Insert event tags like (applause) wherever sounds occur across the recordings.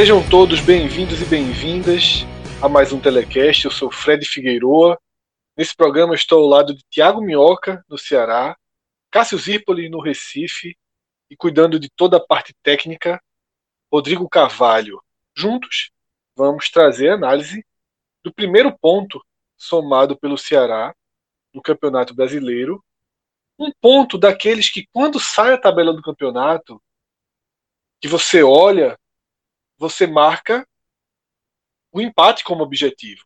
Sejam todos bem-vindos e bem-vindas a mais um Telecast. Eu sou Fred Figueiroa. Nesse programa estou ao lado de Tiago Minhoca, no Ceará, Cássio Zirpoli, no Recife, e cuidando de toda a parte técnica, Rodrigo Carvalho. Juntos, vamos trazer análise do primeiro ponto somado pelo Ceará no Campeonato Brasileiro. Um ponto daqueles que, quando sai a tabela do campeonato, que você olha você marca o empate como objetivo.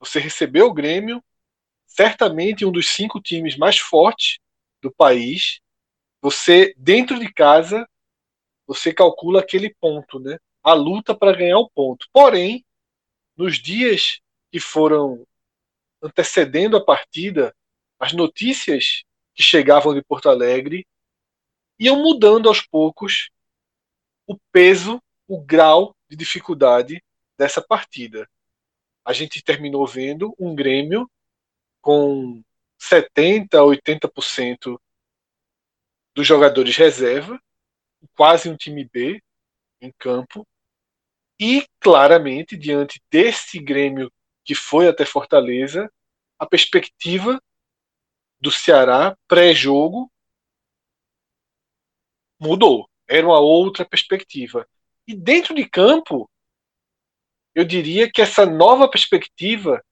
Você recebeu o Grêmio, certamente um dos cinco times mais fortes do país. Você, dentro de casa, você calcula aquele ponto, né? A luta para ganhar o ponto. Porém, nos dias que foram antecedendo a partida, as notícias que chegavam de Porto Alegre iam mudando aos poucos o peso o grau de dificuldade dessa partida. A gente terminou vendo um Grêmio com 70 a 80% dos jogadores reserva, quase um time B em campo, e claramente diante desse Grêmio que foi até Fortaleza, a perspectiva do Ceará pré-jogo mudou. Era uma outra perspectiva. E dentro de campo, eu diria que essa nova perspectiva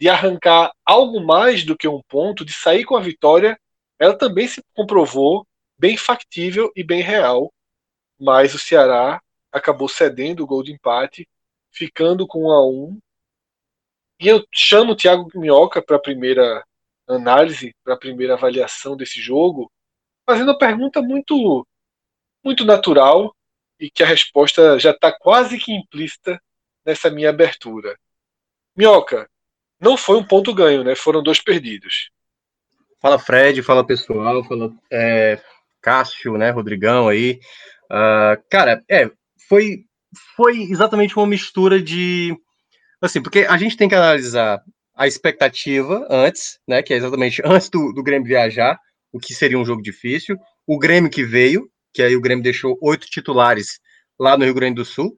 de arrancar algo mais do que um ponto, de sair com a vitória, ela também se comprovou bem factível e bem real. Mas o Ceará acabou cedendo o gol de empate, ficando com 1 a 1. E eu chamo o Thiago Minhoca para a primeira análise, para a primeira avaliação desse jogo, fazendo uma pergunta muito muito natural e que a resposta já está quase que implícita nessa minha abertura. Minhoca, não foi um ponto ganho, né? Foram dois perdidos. Fala Fred, fala pessoal, fala é, Cássio, né? Rodrigão aí. Uh, cara, é, foi, foi exatamente uma mistura de. Assim, porque a gente tem que analisar a expectativa antes, né? Que é exatamente antes do, do Grêmio viajar, o que seria um jogo difícil. O Grêmio que veio, que aí o Grêmio deixou oito titulares lá no Rio Grande do Sul.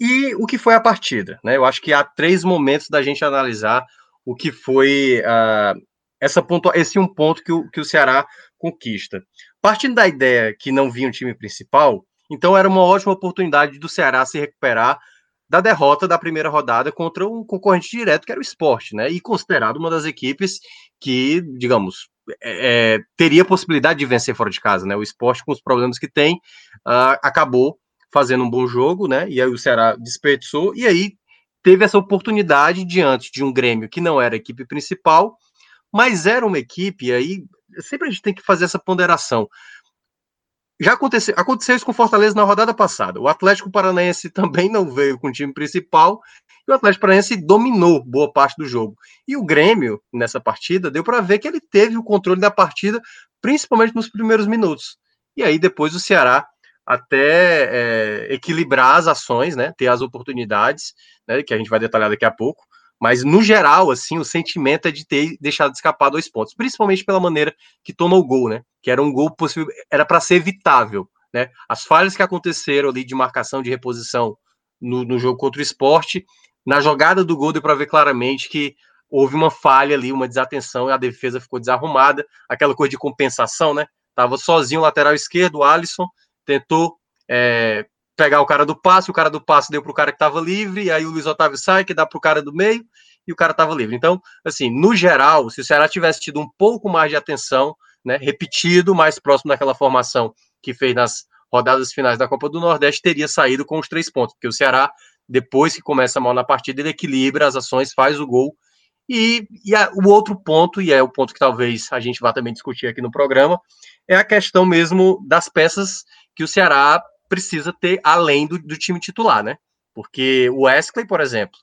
E o que foi a partida, né? Eu acho que há três momentos da gente analisar o que foi uh, essa esse um ponto que o, que o Ceará conquista. Partindo da ideia que não vinha um time principal, então era uma ótima oportunidade do Ceará se recuperar da derrota da primeira rodada contra um concorrente direto que era o esporte, né? E considerado uma das equipes que, digamos, é, é, teria possibilidade de vencer fora de casa, né? O esporte, com os problemas que tem, uh, acabou fazendo um bom jogo, né? E aí o Ceará desperdiçou, e aí teve essa oportunidade diante de um Grêmio que não era a equipe principal, mas era uma equipe, e aí sempre a gente tem que fazer essa ponderação. Já aconteceu, aconteceu isso com Fortaleza na rodada passada. O Atlético Paranaense (laughs) também não veio com o time principal e o Atlético Paranaense dominou boa parte do jogo. E o Grêmio, nessa partida, deu para ver que ele teve o controle da partida, principalmente nos primeiros minutos. E aí depois o Ceará até é, equilibrar as ações, né, ter as oportunidades, né, que a gente vai detalhar daqui a pouco. Mas, no geral, assim, o sentimento é de ter deixado escapar dois pontos, principalmente pela maneira que toma o gol, né? Que era um gol possível, era para ser evitável, né? As falhas que aconteceram ali de marcação, de reposição no, no jogo contra o esporte, na jogada do gol deu para ver claramente que houve uma falha ali, uma desatenção, e a defesa ficou desarrumada, aquela coisa de compensação, né? Tava sozinho o lateral esquerdo, o Alisson, tentou é, pegar o cara do passe, o cara do passe deu para o cara que estava livre, aí o Luiz Otávio sai, que dá para o cara do meio, e o cara estava livre. Então, assim, no geral, se o Ceará tivesse tido um pouco mais de atenção né, repetido, mais próximo daquela formação que fez nas rodadas finais da Copa do Nordeste, teria saído com os três pontos, porque o Ceará, depois que começa mal na partida, ele equilibra as ações, faz o gol. E, e a, o outro ponto, e é o ponto que talvez a gente vá também discutir aqui no programa, é a questão mesmo das peças que o Ceará precisa ter além do, do time titular, né? Porque o Wesley, por exemplo,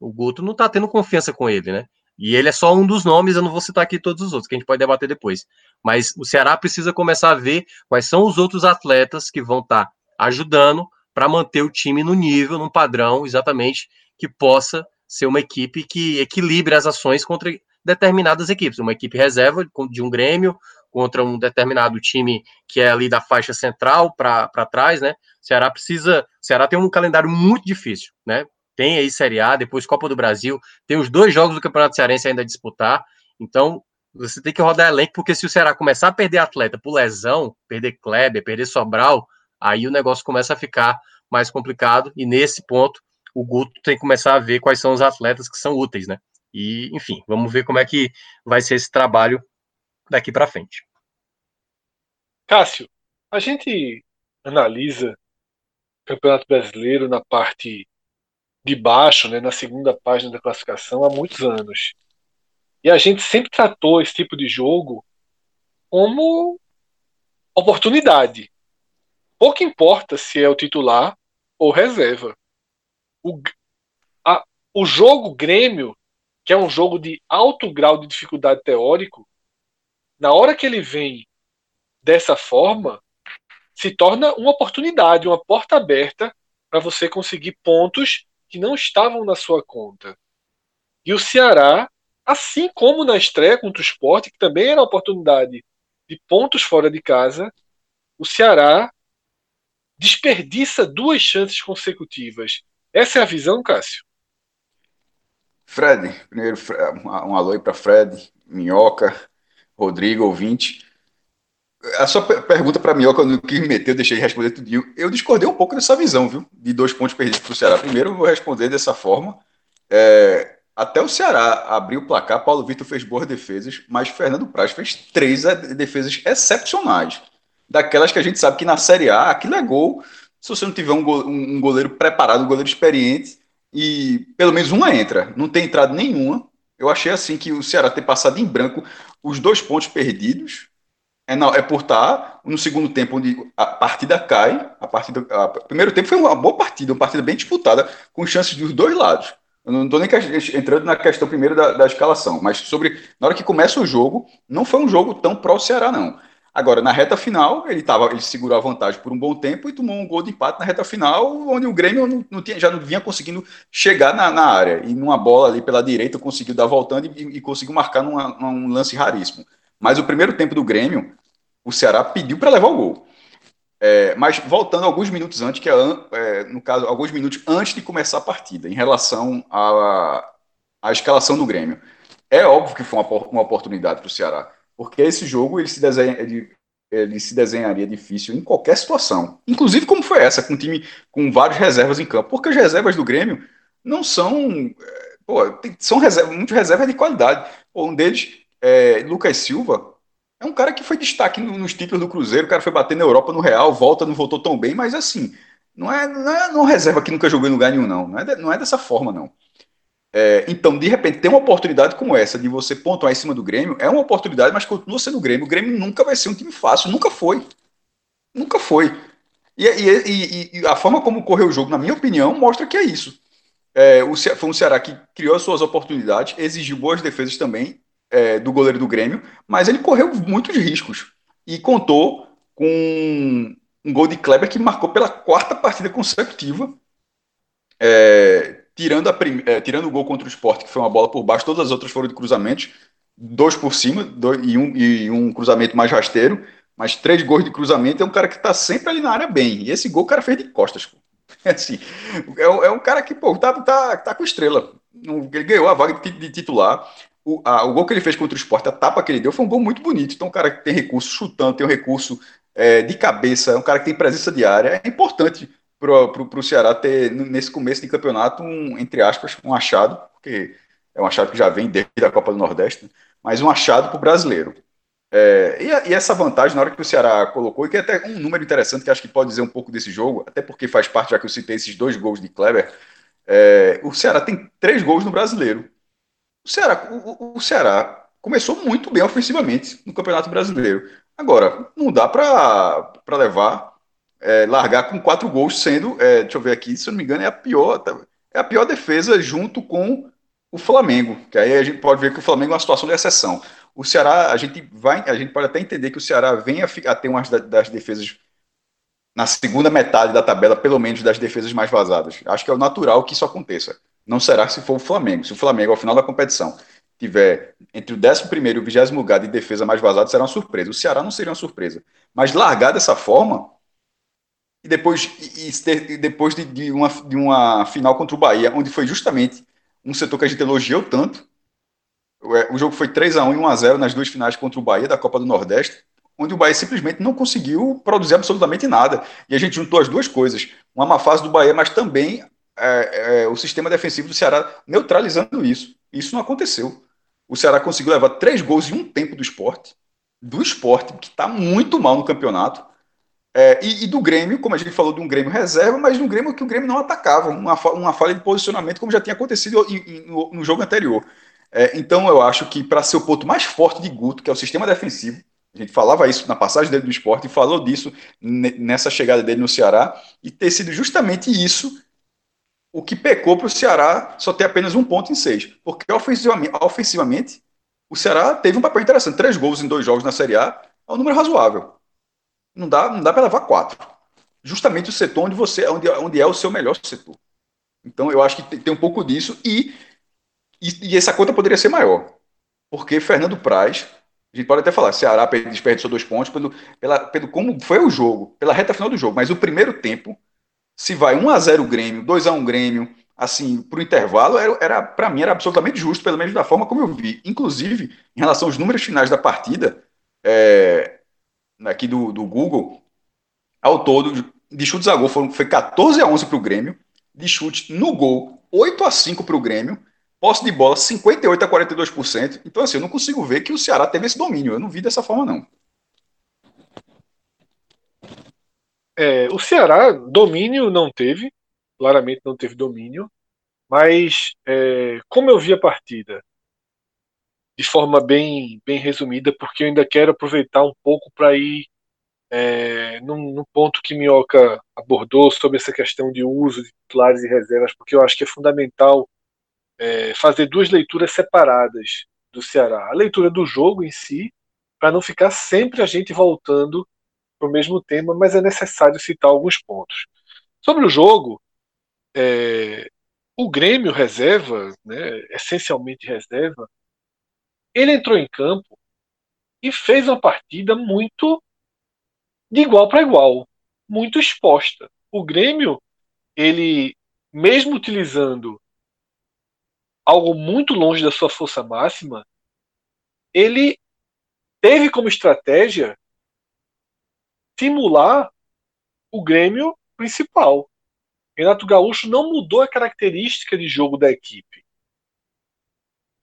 o Guto não tá tendo confiança com ele, né? E ele é só um dos nomes, eu não vou citar aqui todos os outros, que a gente pode debater depois. Mas o Ceará precisa começar a ver quais são os outros atletas que vão estar tá ajudando para manter o time no nível, num padrão exatamente que possa ser uma equipe que equilibre as ações contra determinadas equipes. Uma equipe reserva de um Grêmio contra um determinado time que é ali da faixa central para trás, né? O Ceará precisa. O Ceará tem um calendário muito difícil, né? tem aí Série A, depois Copa do Brasil, tem os dois jogos do Campeonato Cearense ainda a disputar. Então, você tem que rodar elenco, porque se o Ceará começar a perder atleta por lesão, perder Kleber, perder Sobral, aí o negócio começa a ficar mais complicado. E nesse ponto, o Guto tem que começar a ver quais são os atletas que são úteis, né? E, enfim, vamos ver como é que vai ser esse trabalho daqui para frente. Cássio, a gente analisa o Campeonato Brasileiro na parte de baixo, né, na segunda página da classificação, há muitos anos. E a gente sempre tratou esse tipo de jogo como oportunidade. Pouco importa se é o titular ou reserva. O, a, o jogo Grêmio, que é um jogo de alto grau de dificuldade teórico, na hora que ele vem dessa forma, se torna uma oportunidade, uma porta aberta para você conseguir pontos que não estavam na sua conta. E o Ceará, assim como na estreia contra o Sport, que também era uma oportunidade de pontos fora de casa, o Ceará desperdiça duas chances consecutivas. Essa é a visão, Cássio? Fred, primeiro um alô para Fred, Minhoca, Rodrigo, ouvinte. A sua pergunta para mim, no que me meteu, eu deixei de responder tudo. Eu discordei um pouco dessa visão, viu? De dois pontos perdidos para o Ceará. Primeiro, eu vou responder dessa forma. É, até o Ceará abriu o placar, Paulo Vitor fez boas defesas, mas Fernando Praz fez três defesas excepcionais. Daquelas que a gente sabe que na Série A, aquilo é gol. Se você não tiver um goleiro preparado, um goleiro experiente, e pelo menos uma entra. Não tem entrado nenhuma. Eu achei assim que o Ceará ter passado em branco os dois pontos perdidos é, não, é por estar no segundo tempo, onde a partida cai. A partida, a, primeiro tempo foi uma boa partida, uma partida bem disputada, com chances dos dois lados. Eu não estou nem entrando na questão primeiro da, da, escalação, mas sobre. Na hora que começa o jogo, não foi um jogo tão pró-Ceará, não. Agora, na reta final, ele, tava, ele segurou a vantagem por um bom tempo e tomou um gol de empate na reta final, onde o Grêmio não, não tinha, já não vinha conseguindo chegar na, na, área. E numa bola ali pela direita, conseguiu dar voltando e, e conseguiu marcar numa, num lance raríssimo. Mas o primeiro tempo do Grêmio, o Ceará pediu para levar o gol. É, mas voltando alguns minutos antes, que é, é, no caso, alguns minutos antes de começar a partida, em relação à, à escalação do Grêmio. É óbvio que foi uma, uma oportunidade para o Ceará, porque esse jogo ele se, desenha, ele, ele se desenharia difícil em qualquer situação, inclusive como foi essa, com um time com várias reservas em campo, porque as reservas do Grêmio não são. É, pô, tem, são reservas, muitas reservas de qualidade. Pô, um deles é, Lucas Silva é um cara que foi destaque nos títulos do Cruzeiro, o cara foi bater na Europa no Real, volta, não voltou tão bem, mas assim, não é, não é reserva que nunca jogou em lugar nenhum, não. Não é, de, não é dessa forma, não. É, então, de repente, ter uma oportunidade como essa de você pontuar em cima do Grêmio é uma oportunidade, mas continua sendo o Grêmio. O Grêmio nunca vai ser um time fácil, nunca foi. Nunca foi. E, e, e, e a forma como correu o jogo, na minha opinião, mostra que é isso. É, o, foi um Ceará que criou as suas oportunidades, exigiu boas defesas também, é, do goleiro do Grêmio, mas ele correu muitos riscos e contou com um gol de Kleber que marcou pela quarta partida consecutiva, é, tirando, prim... é, tirando o gol contra o Sport, que foi uma bola por baixo, todas as outras foram de cruzamentos, dois por cima dois, e, um, e um cruzamento mais rasteiro, mas três gols de cruzamento é um cara que está sempre ali na área bem. E esse gol o cara fez de costas. Pô. (laughs) É, assim, é, é um cara que pô, tá, tá, tá com estrela. Ele ganhou a vaga de titular o, a, o gol que ele fez contra o Sport, a tapa que ele deu, foi um gol muito bonito. Então, um cara que tem recurso chutando, tem um recurso é, de cabeça, um cara que tem presença de área, é importante para o Ceará ter, nesse começo de campeonato, um, entre aspas, um achado, porque é um achado que já vem desde a Copa do Nordeste, né? mas um achado para o brasileiro. É, e, e, essa vantagem, na hora que o Ceará colocou, e que é até um número interessante que acho que pode dizer um pouco desse jogo, até porque faz parte, já que eu citei esses dois gols de Kleber, é, o Ceará tem três gols no brasileiro. O Ceará, o, o Ceará começou muito bem ofensivamente no Campeonato Brasileiro. Agora, não dá para levar, é, largar com quatro gols, sendo, é, deixa eu ver aqui, se eu não me engano, é a pior, é a pior defesa junto com o Flamengo. Que aí a gente pode ver que o Flamengo é uma situação de exceção. O Ceará, a gente vai, a gente pode até entender que o Ceará vem a, a ter uma das defesas na segunda metade da tabela, pelo menos das defesas mais vazadas. Acho que é o natural que isso aconteça. Não será se for o Flamengo. Se o Flamengo, ao final da competição, tiver entre o 11 e o 20 lugar de defesa mais vazado, será uma surpresa. O Ceará não seria uma surpresa. Mas largar dessa forma, e depois, e, e depois de, de, uma, de uma final contra o Bahia, onde foi justamente um setor que a gente elogiou tanto, é, o jogo foi 3 a 1 e 1 a 0 nas duas finais contra o Bahia da Copa do Nordeste, onde o Bahia simplesmente não conseguiu produzir absolutamente nada. E a gente juntou as duas coisas. Uma má fase do Bahia, mas também é, é, o sistema defensivo do Ceará neutralizando isso. Isso não aconteceu. O Ceará conseguiu levar três gols em um tempo do esporte, do esporte, que está muito mal no campeonato, é, e, e, do Grêmio, como a gente falou de um Grêmio reserva, mas de um Grêmio que o Grêmio não atacava, uma, uma falha de posicionamento, como já tinha acontecido no, no jogo anterior. É, então eu acho que para ser o ponto mais forte de Guto, que é o sistema defensivo, a gente falava isso na passagem dele do esporte e falou disso nessa chegada dele no Ceará, e ter sido justamente isso o que pecou para o Ceará só ter apenas um ponto em seis. Porque ofensivamente, ofensivamente, o Ceará teve um papel interessante. Três gols em dois jogos na Série A é um número razoável. Não dá, não dá para levar quatro. Justamente o setor onde você onde, onde é o seu melhor setor. Então eu acho que tem, tem um pouco disso e, e, e, essa conta poderia ser maior. Porque Fernando Praz, a gente pode até falar, Ceará desperdiçou dois pontos pelo, pela, pelo como foi o jogo, pela reta final do jogo, mas o primeiro tempo se vai 1 a 0 o Grêmio, 2 a 1 Grêmio, assim, para o intervalo, era, era para mim era absolutamente justo, pelo menos da forma como eu vi. Inclusive, em relação aos números finais da partida, é, aqui do, do Google, ao todo, de chutes a gol foram, foi 14 a 11 para o Grêmio, de chute no gol, 8 a 5 para o Grêmio, posse de bola 58 a 42%. Então, assim, eu não consigo ver que o Ceará teve esse domínio. Eu não vi dessa forma, não. É, o Ceará, domínio não teve, claramente não teve domínio, mas é, como eu vi a partida, de forma bem, bem resumida, porque eu ainda quero aproveitar um pouco para ir é, num, ponto que Minhoca abordou sobre essa questão de uso de titulares e reservas, porque eu acho que é fundamental é, fazer duas leituras separadas do Ceará. A leitura do jogo em si, para não ficar sempre a gente voltando para o mesmo tema, mas é necessário citar alguns pontos. Sobre o jogo, é, o Grêmio reserva, né, essencialmente reserva, ele entrou em campo e fez uma partida muito de igual para igual, muito exposta. O Grêmio, ele, mesmo utilizando algo muito longe da sua força máxima, ele teve como estratégia simular o Grêmio principal. Renato Gaúcho não mudou a característica de jogo da equipe.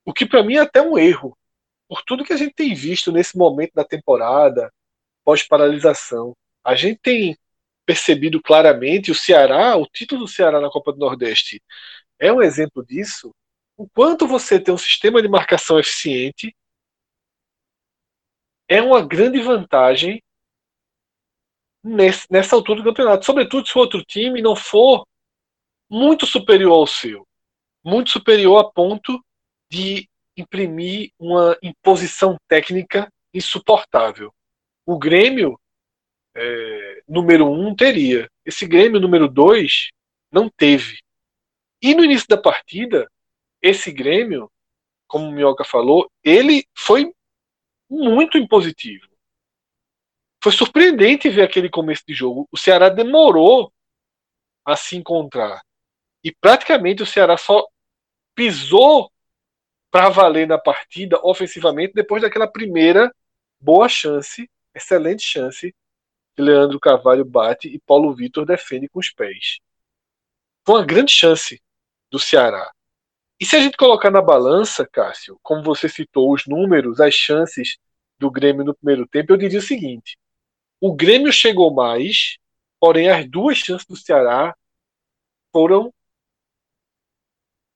O que para mim é até um erro, por tudo que a gente tem visto nesse momento da temporada, pós-paralisação. A gente tem percebido claramente o Ceará, o título do Ceará na Copa do Nordeste é um exemplo disso. O quanto você tem um sistema de marcação eficiente é uma grande vantagem nesse, nessa altura do campeonato. Sobretudo se o outro time não for muito superior ao seu. Muito superior a ponto de imprimir uma imposição técnica insuportável. O Grêmio é, número um teria. Esse Grêmio número dois não teve. E no início da partida, esse Grêmio, como o Minhoca falou, ele foi muito impositivo foi surpreendente ver aquele começo de jogo. O Ceará demorou a se encontrar. E praticamente o Ceará só pisou para valer na partida ofensivamente depois daquela primeira boa chance, excelente chance que Leandro Carvalho bate e Paulo Vitor defende com os pés. Foi uma grande chance do Ceará. E se a gente colocar na balança, Cássio, como você citou os números, as chances do Grêmio no primeiro tempo, eu diria o seguinte: o Grêmio chegou mais, porém as duas chances do Ceará foram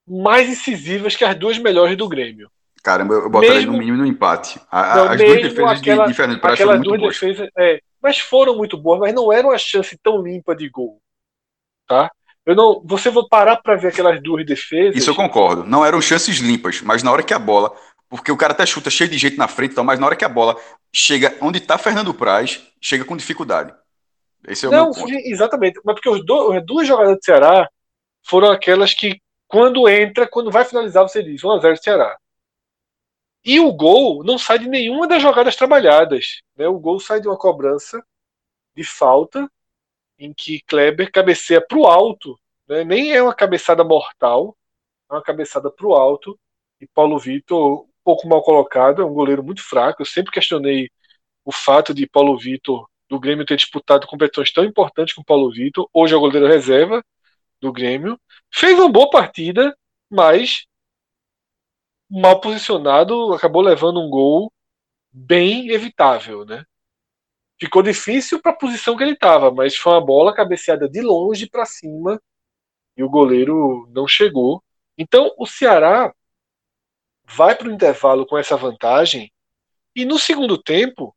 mais incisivas que as duas melhores do Grêmio. Caramba, eu botaria mesmo, no mínimo no empate. A, não, as duas defesas aquela, de, de Fernando Praz foram muito boas. Defesas, é, mas foram muito boas, mas não era uma chance tão limpa de gol. Tá? Eu não, você vai parar para ver aquelas duas defesas. Isso eu concordo. Não eram chances limpas, mas na hora que a bola, porque o cara até chuta cheio de jeito na frente, então, mas na hora que a bola chega onde está Fernando Praz, chega com dificuldade. Esse é o não, meu ponto. Exatamente, mas porque os do, as duas jogadas do Ceará foram aquelas que quando entra, quando vai finalizar, você diz 1x0 Ceará. E o gol não sai de nenhuma das jogadas trabalhadas. Né? O gol sai de uma cobrança de falta em que Kleber cabeceia para o alto. Né? Nem é uma cabeçada mortal, é uma cabeçada para o alto. E Paulo Vitor, um pouco mal colocado, é um goleiro muito fraco. Eu sempre questionei o fato de Paulo Vitor, do Grêmio, ter disputado competições tão importantes com Paulo Vitor. Hoje é o goleiro reserva do Grêmio. Fez uma boa partida, mas mal posicionado, acabou levando um gol bem evitável, né? Ficou difícil para a posição que ele estava, mas foi uma bola cabeceada de longe para cima e o goleiro não chegou. Então o Ceará vai para o intervalo com essa vantagem e no segundo tempo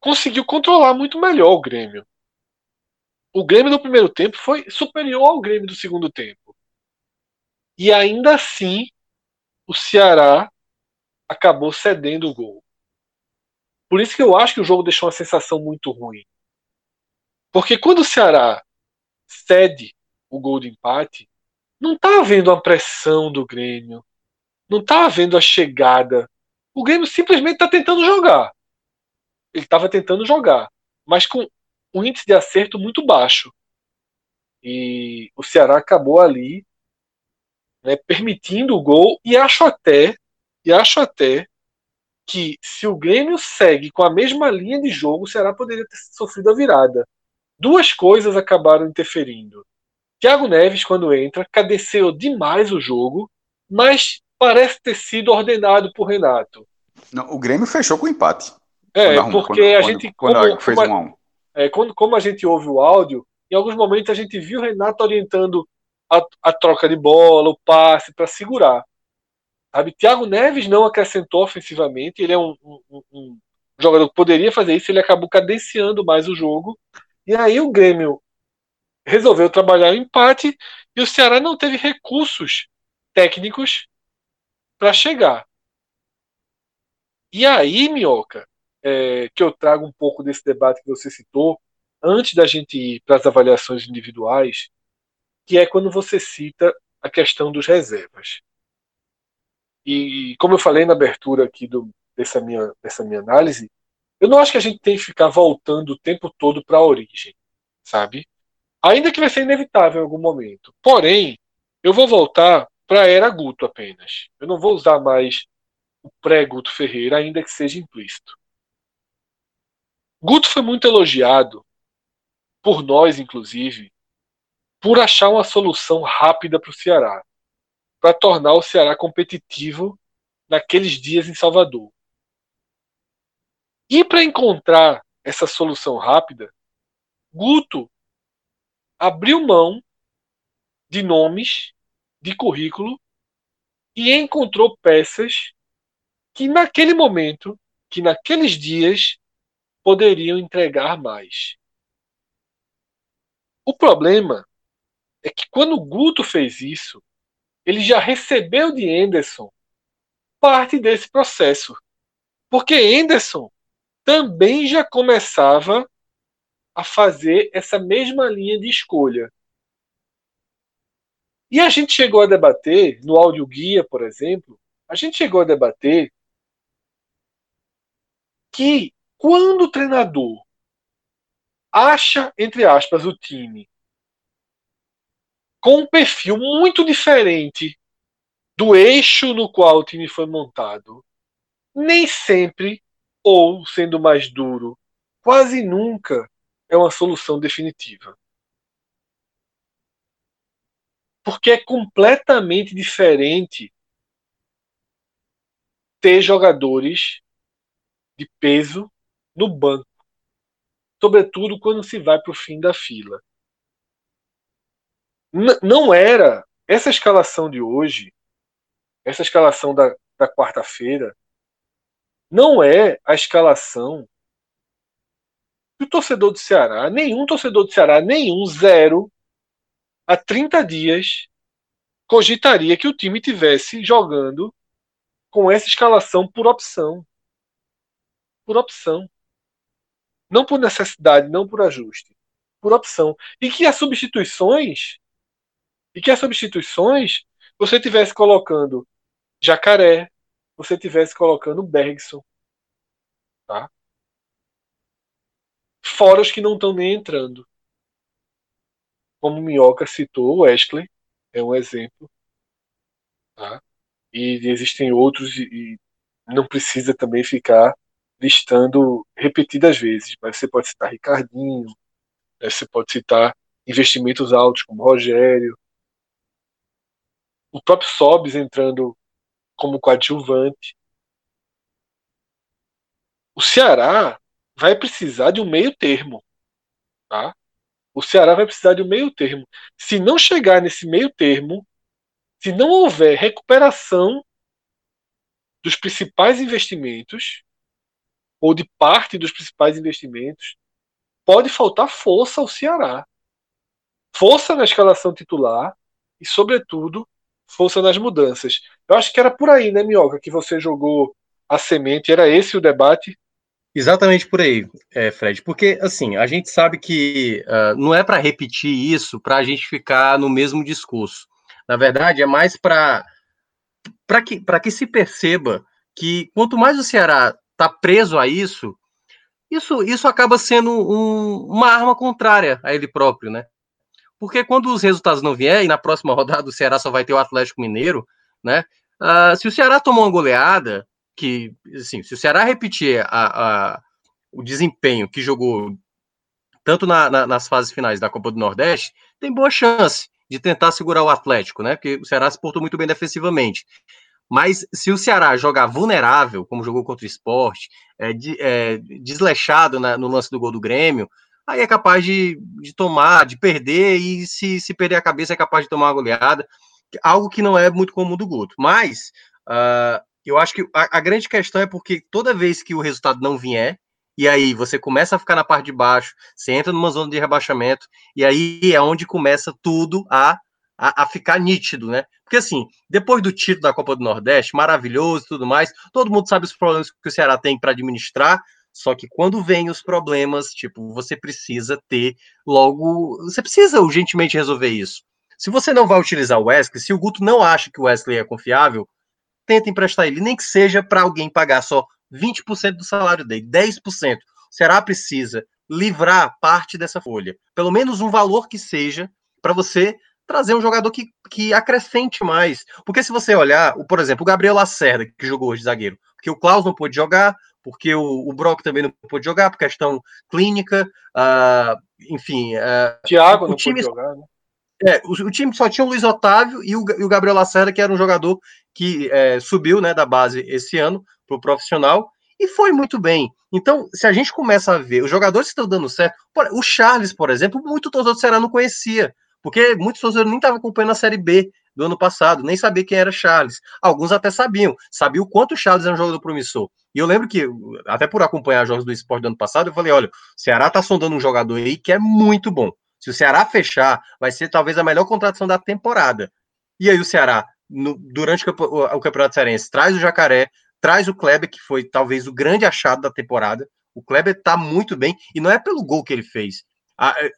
conseguiu controlar muito melhor o Grêmio. O Grêmio no primeiro tempo foi superior ao Grêmio do segundo tempo. E ainda assim o Ceará acabou cedendo o gol. Por isso que eu acho que o jogo deixou uma sensação muito ruim. Porque quando o Ceará cede o gol de empate, não está havendo uma pressão do Grêmio, não está havendo a chegada. O Grêmio simplesmente está tentando jogar. Ele estava tentando jogar, mas com um índice de acerto muito baixo. E o Ceará acabou ali né, permitindo o gol e acho até e acho até que se o Grêmio segue com a mesma linha de jogo, o Ceará poderia ter sofrido a virada. Duas coisas acabaram interferindo. Thiago Neves, quando entra, cadeceou demais o jogo, mas parece ter sido ordenado por Renato. Não, o Grêmio fechou com empate. É, porque quando, a gente. Quando, como, quando fez como, um é, quando, como a gente ouve o áudio, em alguns momentos a gente viu o Renato orientando a, a troca de bola, o passe para segurar. Sabe? Thiago Neves não acrescentou ofensivamente, ele é um, um, um, jogador que poderia fazer isso, ele acabou cadenciando mais o jogo. E aí o Grêmio resolveu trabalhar o empate e o Ceará não teve recursos técnicos para chegar. E aí, Minhoca, é, que eu trago um pouco desse debate que você citou, antes da gente ir para as avaliações individuais, que é quando você cita a questão dos reservas. E como eu falei na abertura aqui do, dessa, minha, dessa minha análise, eu não acho que a gente tem que ficar voltando o tempo todo para a origem, sabe? Ainda que vai ser inevitável em algum momento. Porém, eu vou voltar para a era Guto apenas. Eu não vou usar mais o pré-Guto Ferreira, ainda que seja implícito. Guto foi muito elogiado, por nós inclusive, por achar uma solução rápida para o Ceará, para tornar o Ceará competitivo naqueles dias em Salvador. E para encontrar essa solução rápida, Guto abriu mão de nomes, de currículo e encontrou peças que naquele momento, que naqueles dias poderiam entregar mais. O problema é que quando o Guto fez isso, ele já recebeu de Anderson parte desse processo. Porque Anderson também já começava a fazer essa mesma linha de escolha. E a gente chegou a debater, no áudio guia, por exemplo, a gente chegou a debater que quando o treinador acha, entre aspas, o time com um perfil muito diferente do eixo no qual o time foi montado. Nem sempre, ou sendo mais duro, quase nunca é uma solução definitiva. Porque é completamente diferente ter jogadores de peso no banco, sobretudo quando se vai para o fim da fila. Não era essa escalação de hoje, essa escalação da, da quarta-feira, não é a escalação que o torcedor do Ceará, nenhum torcedor do Ceará, nenhum, zero, há 30 dias, cogitaria que o time tivesse jogando com essa escalação por opção. Por opção. Não por necessidade, não por ajuste. Por opção. E que as substituições. E que as substituições você tivesse colocando Jacaré, você tivesse colocando Bergson. Tá? Fora os que não estão nem entrando. Como o Minhoca citou, o Wesley é um exemplo. Tá? E existem outros, e não precisa também ficar listando repetidas vezes, mas você pode citar Ricardinho, né? você pode citar investimentos altos como Rogério, o próprio Sobs entrando como coadjuvante. O Ceará vai precisar de um meio termo. Tá? O Ceará vai precisar de um meio termo. Se não chegar nesse meio termo, se não houver recuperação dos principais investimentos, ou de parte dos principais investimentos, pode faltar força ao Ceará. Força na escalação titular e, sobretudo, força nas mudanças. Eu acho que era por aí, né, Minhoca, que você jogou a semente. Era esse o debate? Exatamente por aí, é, Fred. Porque, assim, a gente sabe que uh, não é para repetir isso para a gente ficar no mesmo discurso. Na verdade, é mais para que, que se perceba que quanto mais o Ceará está preso a isso, isso, isso acaba sendo um, uma arma contrária a ele próprio, né? Porque quando os resultados não vierem, e na próxima rodada o Ceará só vai ter o Atlético Mineiro, né? Uh, se o Ceará tomou uma goleada, que, assim, se o Ceará repetir a, a o desempenho que jogou tanto na, na, nas fases finais da Copa do Nordeste, tem boa chance de tentar segurar o Atlético, né? Porque o Ceará se portou muito bem defensivamente. Mas se o Ceará jogar vulnerável, como jogou contra o esporte, é, de, é, desleixado na, no lance do gol do Grêmio, aí é capaz de, de tomar, de perder, e se, se perder a cabeça é capaz de tomar uma goleada, algo que não é muito comum do Guto. Mas uh, eu acho que a, a, grande questão é porque toda vez que o resultado não vier, e aí você começa a ficar na parte de baixo, você entra numa zona de rebaixamento, e aí é onde começa tudo a a, a, ficar nítido, né? Porque assim, depois do título da Copa do Nordeste, maravilhoso e tudo mais, todo mundo sabe os problemas que o Ceará tem para administrar. Só que quando vem os problemas, tipo, você precisa ter logo. Você precisa urgentemente resolver isso. Se você não vai utilizar o Wesley, se o Guto não acha que o Wesley é confiável, tenta emprestar ele, nem que seja para alguém pagar só 20% do salário dele, 10%. O Ceará precisa livrar parte dessa folha, pelo menos um valor que seja, para você trazer um jogador que, que acrescente mais. Porque se você olhar, por exemplo, o Gabriel Lacerda, que jogou hoje zagueiro, porque o Klaus não pôde jogar, porque o, o Brock também não pôde jogar, por questão clínica, uh, enfim. Uh, Thiago o não time, pôde jogar, né? É, o, o, time só tinha o Luiz Otávio e o, e o Gabriel Lacerda, que era um jogador que é, subiu né, da base esse ano para o profissional e foi muito bem. Então, se a gente começa a ver os jogadores que estão dando certo, o Charles, por exemplo, muito torcedor do Ceará não conhecia. Porque muitos torcedores nem estavam acompanhando a Série B do ano passado, nem sabia quem era Charles. Alguns até sabiam, sabiam o quanto Charles era um jogador promissor. E eu lembro que, até por acompanhar jogos do esporte do ano passado, eu falei: olha, o Ceará tá sondando um jogador aí que é muito bom. Se o Ceará fechar, vai ser talvez a melhor contratação da temporada. E aí o Ceará, no, durante o, o Campeonato Cearense, traz o Jacaré, traz o Kleber, que foi talvez o grande achado da temporada. O Kleber tá muito bem, e não é pelo gol que ele fez,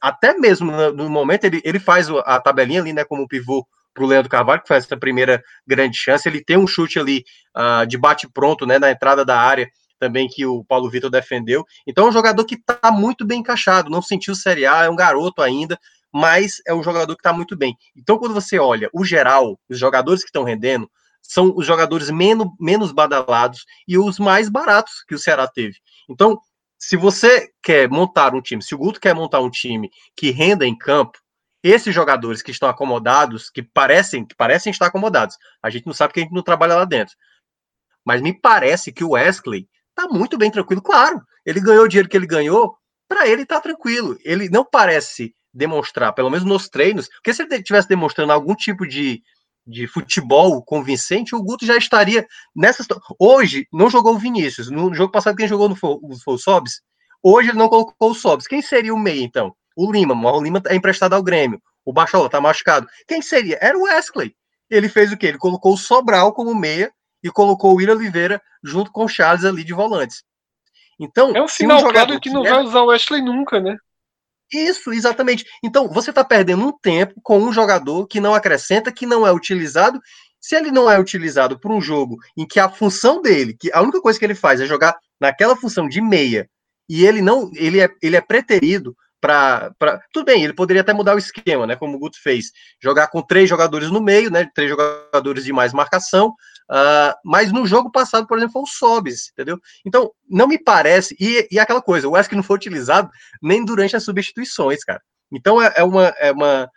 até mesmo no momento, ele, ele faz a tabelinha ali, né, como pivô para o Leandro Carvalho, que faz essa primeira grande chance. Ele tem um chute ali uh, de bate-pronto, né, na entrada da área, também que o Paulo Vitor defendeu. Então é um jogador que está muito bem encaixado, não sentiu Série A, é um garoto ainda, mas é um jogador que está muito bem. Então, quando você olha o geral, os jogadores que estão rendendo, são os jogadores menos, menos badalados e os mais baratos que o Ceará teve. Então, se você quer montar um time, se o Guto quer montar um time que renda em campo, esses jogadores que estão acomodados, que parecem, que parecem estar acomodados, a gente não sabe que a gente não trabalha lá dentro. Mas me parece que o Wesley tá muito bem tranquilo. Claro, ele ganhou o dinheiro que ele ganhou, para ele tá tranquilo. Ele não parece demonstrar, pelo menos nos treinos, porque se ele estivesse demonstrando algum tipo de, de futebol convincente, o Guto já estaria nessa. Hoje, não jogou o Vinícius. No jogo passado, quem jogou no foi o Sobs. Hoje ele não colocou o Sobs. Quem seria o meio, então? O Lima. O Lima é emprestado ao Grêmio. O Bachola tá machucado. Quem seria? Era o Wesley. Ele fez o quê? Ele colocou o Sobral como meia e colocou o William Oliveira junto com o Charles ali de volantes. Então, é um sinal um claro que não vai usar o Wesley nunca, né? Isso, exatamente. Então, você está perdendo um tempo com um jogador que não acrescenta, que não é utilizado. Se ele não é utilizado para um jogo em que a função dele, que a única coisa que ele faz é jogar naquela função de meia, e ele não, ele é, ele é preterido para. Tudo bem, ele poderia até mudar o esquema, né? Como o Guto fez. Jogar com três jogadores no meio, né? Três jogadores de mais marcação. Uh, mas no jogo passado, por exemplo, foi o Sobis, entendeu? Então, não me parece. E, e aquela coisa, o Wesley não foi utilizado nem durante as substituições, cara. Então é, é uma. É uma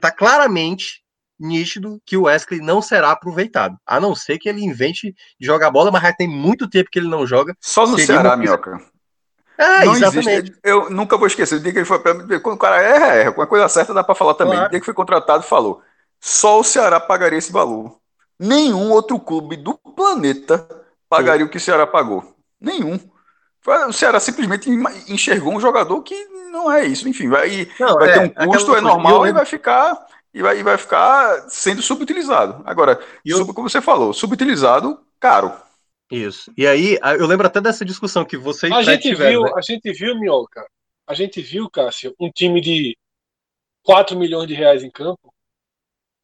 tá claramente nítido que o Wesley não será aproveitado. A não ser que ele invente de jogar bola, mas já tem muito tempo que ele não joga. Só no Ceará, uma... Minhoca. É, não exatamente. Existe. Eu nunca vou esquecer. O dia que ele foi. Quando o cara erra, erra. Com a coisa certa dá para falar também. Claro. O dia que foi contratado, falou. Só o Ceará pagaria esse valor. Nenhum outro clube do planeta pagaria Sim. o que o Ceará pagou. Nenhum. O Ceará simplesmente enxergou um jogador que não é isso. Enfim, vai, não, vai é, ter um custo, é normal, e vai ficar e vai, e vai ficar sendo subutilizado. Agora, eu... sub, como você falou, subutilizado, caro. Isso. E aí, eu lembro até dessa discussão que você a gente tiveram, viu, né? A gente viu, Minhoca, a gente viu, Cássio, um time de 4 milhões de reais em campo,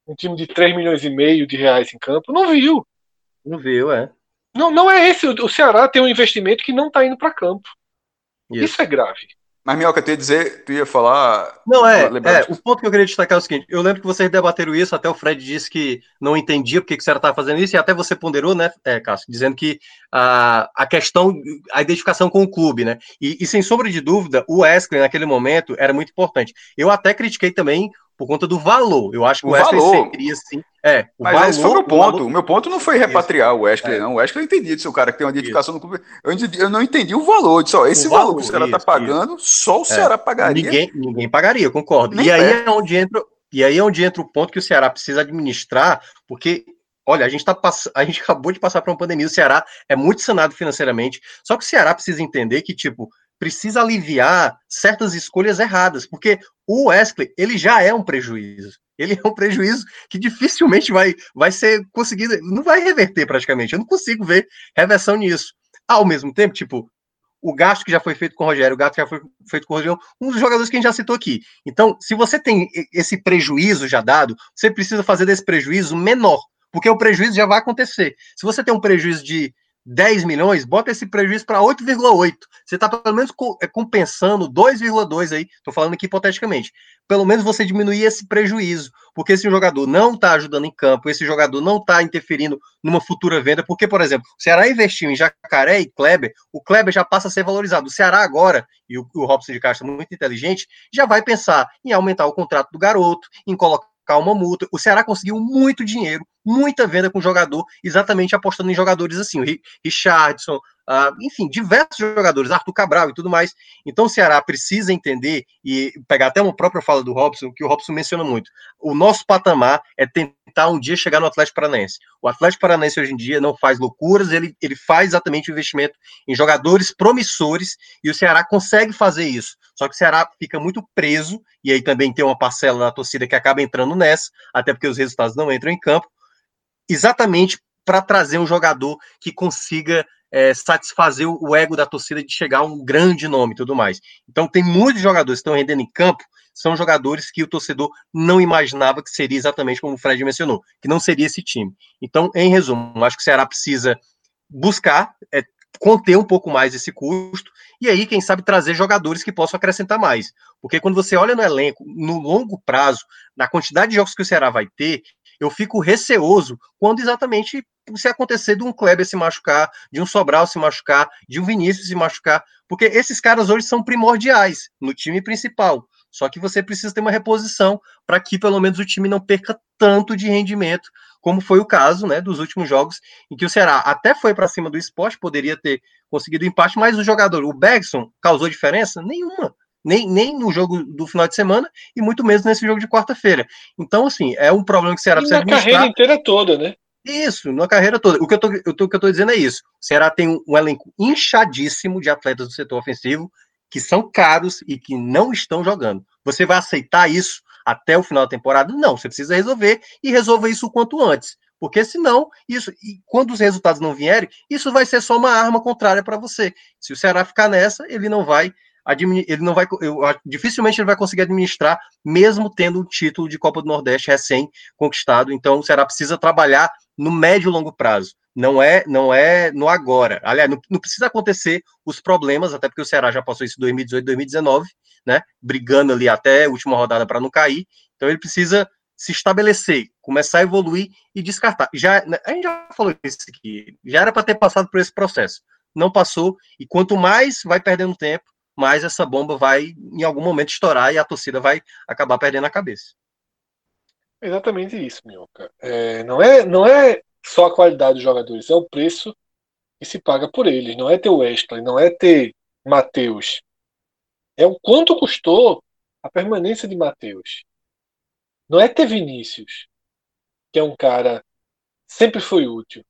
um time de 3 milhões e meio de reais em campo, não viu. Não viu, é. Não, não é esse. O Ceará tem um investimento que não está indo para campo. Isso. Isso é grave. Mas, Minhoca, tu ia dizer, tu ia falar. Não, é, é. O ponto que eu queria destacar é o seguinte: eu lembro que vocês debateram isso, até o Fred disse que não entendia porque que o Ceará estava fazendo isso, e até você ponderou, né, é, Cássio, dizendo que a, a questão, a identificação com o clube, né? E, e sem sombra de dúvida, o Wesley, naquele momento, era muito importante. Eu até critiquei também por conta do valor. Eu acho que o, o Wesley valor. seria, sim. É, o Mas valor, esse foi o meu ponto. O, valor... o meu ponto não foi repatriar isso. o Wesley, é. não. O Wesley eu entendi ser o cara que tem uma identificação isso. no clube. Eu, entendi, eu, não entendi o valor. Disse, ó, esse valor, valor, que o Ceará está pagando, isso. só o é. Ceará pagaria. Ninguém, ninguém pagaria, concordo. Nem e aí é onde entra. E aí é onde entra o ponto que o Ceará precisa administrar, porque Olha, a gente, tá pass... a gente (laughs) acabou de passar por uma pandemia, o Ceará é muito sanado financeiramente, só que o Ceará precisa entender que, tipo, precisa aliviar certas escolhas erradas, porque o Wesley, ele já é um prejuízo. Ele é um prejuízo que dificilmente vai, vai ser conseguido, não vai reverter praticamente. Eu não consigo ver reversão nisso. Ao mesmo tempo, tipo, o gasto que já foi feito com o Rogério, o gasto que já foi feito com o Rogério, um dos jogadores que a gente já citou aqui. Então, se você tem esse prejuízo já dado, você precisa fazer desse prejuízo menor, porque o prejuízo já vai acontecer. Se você tem um prejuízo de 10 milhões, bota esse prejuízo para 8,8. Você está pelo menos é, compensando 2,2 aí, estou falando aqui hipoteticamente. Pelo menos você diminuir esse prejuízo, porque esse jogador não está ajudando em campo, esse jogador não está interferindo numa futura venda, porque, por exemplo, o Ceará investiu em Jacaré e Kleber, o Kleber já passa a ser valorizado. O Ceará agora, e o, o Robson de Castro muito inteligente, já vai pensar em aumentar o contrato do garoto, em colocar uma multa. O Ceará conseguiu muito dinheiro, muita venda com jogador, exatamente apostando em jogadores assim, o Richardson, uh, enfim, diversos jogadores, Arthur Cabral e tudo mais. Então o Ceará precisa entender e pegar até uma própria fala do Robson, que o Robson menciona muito. O nosso patamar é tentar um dia chegar no Atlético Paranaense. O Atlético Paranaense hoje em dia não faz loucuras, ele, ele faz exatamente o investimento em jogadores promissores e o Ceará consegue fazer isso. Só que o Ceará fica muito preso, e aí também tem uma parcela da torcida que acaba entrando nessa, até porque os resultados não entram em campo, exatamente para trazer um jogador que consiga é, satisfazer o ego da torcida de chegar a um grande nome e tudo mais. Então, tem muitos jogadores que estão rendendo em campo, são jogadores que o torcedor não imaginava que seria exatamente como o Fred mencionou, que não seria esse time. Então, em resumo, acho que o Ceará precisa buscar é, conter um pouco mais esse custo e aí, quem sabe, trazer jogadores que possam acrescentar mais. Porque quando você olha no elenco, no longo prazo, na quantidade de jogos que o Ceará vai ter, eu fico receoso quando exatamente se acontecer de um Kleber se machucar, de um Sobral se machucar, de um Vinícius se machucar, porque esses caras hoje são primordiais no time principal. Só que você precisa ter uma reposição para que pelo menos o time não perca tanto de rendimento como foi o caso né, dos últimos jogos, em que o Ceará até foi para cima do esporte, poderia ter conseguido empate, mas o jogador, o Bergson, causou diferença? Nenhuma. Nem, nem no jogo do final de semana e muito menos nesse jogo de quarta-feira. Então, assim, é um problema que o Ceará e precisa na carreira inteira toda, né? Isso, na carreira toda. O que eu tô, eu tô, o que eu tô dizendo é isso. O Ceará tem um, um elenco inchadíssimo de atletas do setor ofensivo que são caros e que não estão jogando. Você vai aceitar isso até o final da temporada? Não, você precisa resolver e resolva isso o quanto antes. Porque senão, isso, e quando os resultados não vierem, isso vai ser só uma arma contrária para você. Se o Ceará ficar nessa, ele não vai ele não vai, eu, dificilmente ele vai conseguir administrar, mesmo tendo o título de Copa do Nordeste recém conquistado. Então, o Ceará precisa trabalhar no médio e longo prazo. Não é, não é no agora. Aliás, não, não precisa acontecer os problemas, até porque o Ceará já passou isso em 2018, 2019, né? Brigando ali até a última rodada para não cair. Então, ele precisa se estabelecer, começar a evoluir e descartar. Já, a gente já falou isso aqui, já era para ter passado por esse processo. Não passou, e quanto mais vai perdendo tempo, mais essa bomba vai, em algum momento, estourar e a torcida vai acabar perdendo a cabeça. Exatamente isso, Minhoca. É, não, é, não é só a qualidade dos jogadores, é o preço que se paga por eles. Não é ter Wesley, não é ter Matheus. É o quanto custou a permanência de Matheus. Não é ter Vinícius, que é um cara sempre foi útil.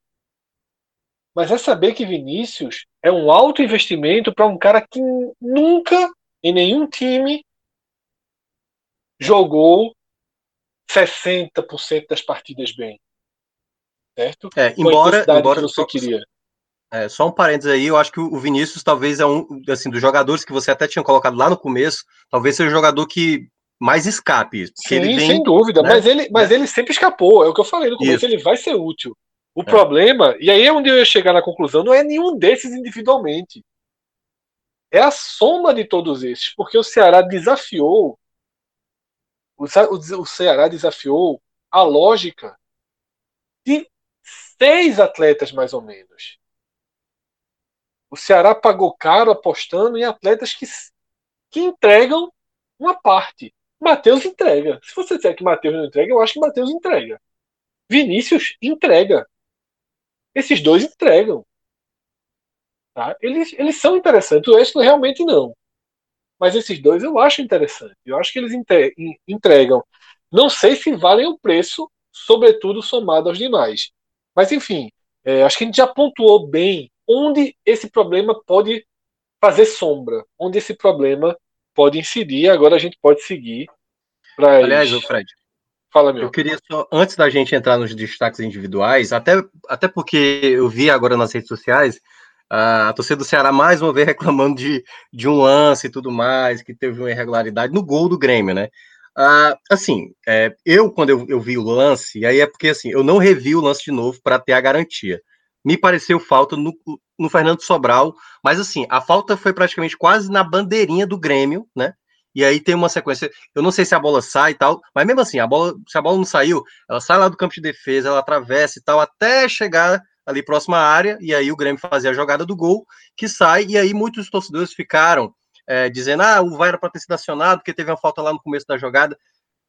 Mas é saber que Vinícius é um alto investimento para um cara que nunca, em nenhum time, jogou 60% das partidas bem. Certo? É, embora, embora que você só, queria. É, só um parênteses aí, eu acho que o Vinícius talvez é um assim dos jogadores que você até tinha colocado lá no começo, talvez seja o jogador que mais escape. Sim, vem, sem dúvida, né? mas, ele, mas é. ele sempre escapou, é o que eu falei no começo, Isso. ele vai ser útil. O é. problema, e aí é onde eu ia chegar na conclusão, não é nenhum desses individualmente. É a soma de todos esses, porque o Ceará desafiou o, o, o Ceará desafiou a lógica de seis atletas mais ou menos. O Ceará pagou caro apostando em atletas que, que entregam uma parte. Matheus entrega. Se você disser que Matheus não entrega, eu acho que Matheus entrega. Vinícius entrega. Esses dois entregam. Tá? Eles, eles são interessantes. O Wesley realmente não. Mas esses dois eu acho interessante. Eu acho que eles entregam. Não sei se valem o preço, sobretudo somado aos demais. Mas enfim, é, acho que a gente já pontuou bem onde esse problema pode fazer sombra, onde esse problema pode incidir. Agora a gente pode seguir. Pras... Aliás, o Fred, Fala, meu. Eu queria só, antes da gente entrar nos destaques individuais, até, até porque eu vi agora nas redes sociais a torcida do Ceará mais uma vez reclamando de, de um lance e tudo mais, que teve uma irregularidade no gol do Grêmio, né? Ah, assim, é, eu, quando eu, eu, vi o lance, e aí é porque assim, eu não revi o lance de novo para ter a garantia. Me pareceu falta no, no Fernando Sobral, mas assim, a falta foi praticamente quase na bandeirinha do Grêmio, né? E aí tem uma sequência. Eu não sei se a bola sai e tal, mas mesmo assim, a bola, se a bola não saiu, ela sai lá do campo de defesa, ela atravessa e tal, até chegar ali próxima à área, e aí o Grêmio fazia a jogada do gol, que sai, e aí muitos torcedores ficaram é, dizendo, ah, o VAR era para ter sido acionado, porque teve uma falta lá no começo da jogada.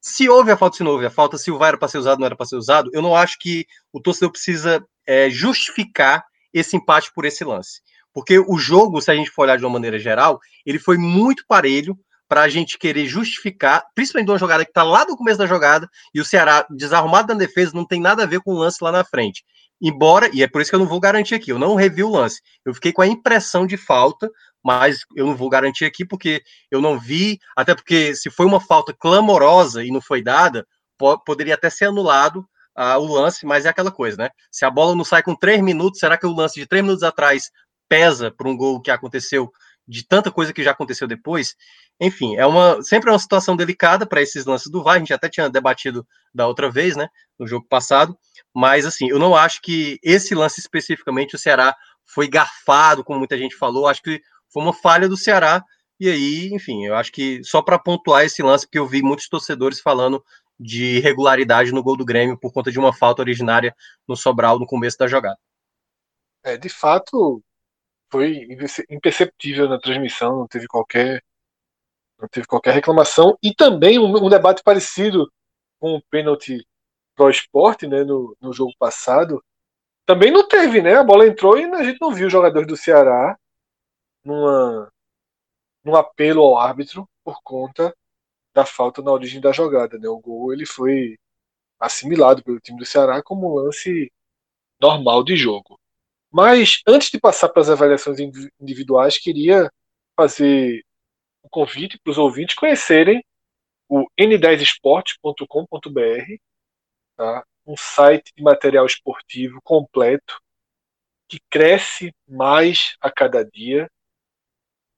Se houve a falta, se não houve a falta, se o VAR era para ser usado, não era para ser usado, eu não acho que o torcedor precisa é, justificar esse empate por esse lance. Porque o jogo, se a gente for olhar de uma maneira geral, ele foi muito parelho, para a gente querer justificar, principalmente de uma jogada que está lá no começo da jogada, e o Ceará desarrumado na defesa não tem nada a ver com o lance lá na frente. Embora, e é por isso que eu não vou garantir aqui, eu não revi o lance. Eu fiquei com a impressão de falta, mas eu não vou garantir aqui porque eu não vi, até porque se foi uma falta clamorosa e não foi dada, po poderia até ser anulado uh, o lance, mas é aquela coisa, né? Se a bola não sai com três minutos, será que o lance de três minutos atrás pesa para um gol que aconteceu de tanta coisa que já aconteceu depois? Enfim, é uma sempre é uma situação delicada para esses lances do VAR, a gente até tinha debatido da outra vez, né, no jogo passado, mas assim, eu não acho que esse lance especificamente o Ceará foi garfado, como muita gente falou, acho que foi uma falha do Ceará. E aí, enfim, eu acho que só para pontuar esse lance, porque eu vi muitos torcedores falando de irregularidade no gol do Grêmio por conta de uma falta originária no Sobral no começo da jogada. É, de fato, foi imperceptível na transmissão, não teve qualquer não teve qualquer reclamação e também um, um debate parecido com o pênalti Pro Esporte, né, no, no jogo passado, também não teve, né? A bola entrou e a gente não viu os jogadores do Ceará numa, num apelo ao árbitro por conta da falta na origem da jogada, né? O gol ele foi assimilado pelo time do Ceará como um lance normal de jogo. Mas antes de passar para as avaliações individuais, queria fazer um convite para os ouvintes conhecerem o n10esporte.com.br, tá? um site de material esportivo completo que cresce mais a cada dia,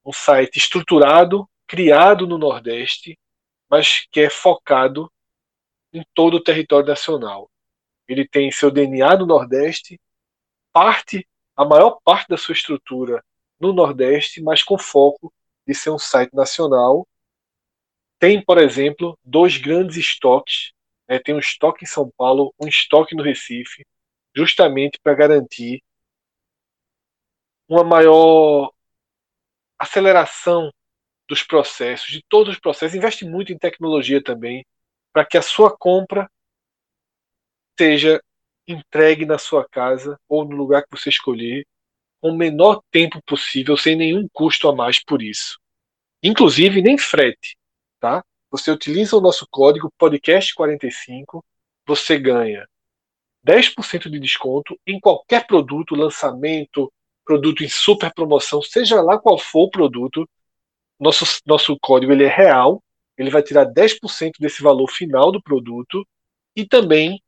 um site estruturado, criado no Nordeste, mas que é focado em todo o território nacional. Ele tem seu DNA no Nordeste, parte, a maior parte da sua estrutura no Nordeste, mas com foco de ser um site nacional. Tem, por exemplo, dois grandes estoques. Né? Tem um estoque em São Paulo, um estoque no Recife, justamente para garantir uma maior aceleração dos processos, de todos os processos. Investe muito em tecnologia também, para que a sua compra seja entregue na sua casa ou no lugar que você escolher com o menor tempo possível, sem nenhum custo a mais por isso. Inclusive, nem frete. Tá? Você utiliza o nosso código podcast45, você ganha 10% de desconto em qualquer produto, lançamento, produto em super promoção, seja lá qual for o produto. Nosso, nosso código ele é real, ele vai tirar 10% desse valor final do produto e também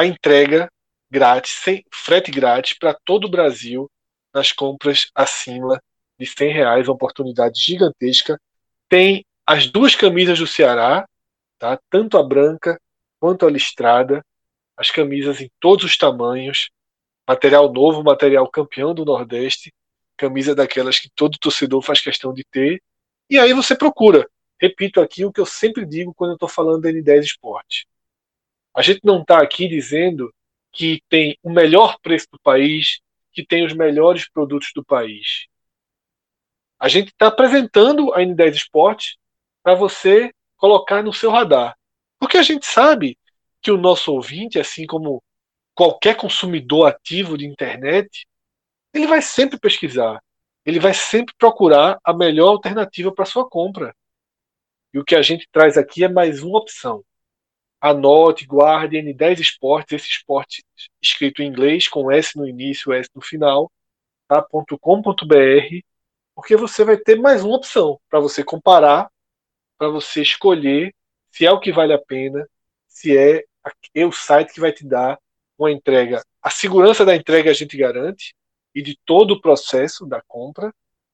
a entrega grátis, sem frete grátis para todo o Brasil nas compras acima de 100 reais, uma oportunidade gigantesca. Tem as duas camisas do Ceará, tá? tanto a branca quanto a listrada, as camisas em todos os tamanhos, material novo, material campeão do Nordeste, camisa daquelas que todo torcedor faz questão de ter. E aí você procura. Repito aqui o que eu sempre digo quando eu estou falando da N10 Esporte. A gente não está aqui dizendo que tem o melhor preço do país, que tem os melhores produtos do país. A gente está apresentando a N10 Esporte para você colocar no seu radar. Porque a gente sabe que o nosso ouvinte, assim como qualquer consumidor ativo de internet, ele vai sempre pesquisar, ele vai sempre procurar a melhor alternativa para sua compra. E o que a gente traz aqui é mais uma opção anote, guarde N10 Esportes, esse esporte escrito em inglês, com S no início, S no final, tá? .com.br, porque você vai ter mais uma opção para você comparar, para você escolher se é o que vale a pena, se é, é o site que vai te dar uma entrega. A segurança da entrega a gente garante e de todo o processo da compra.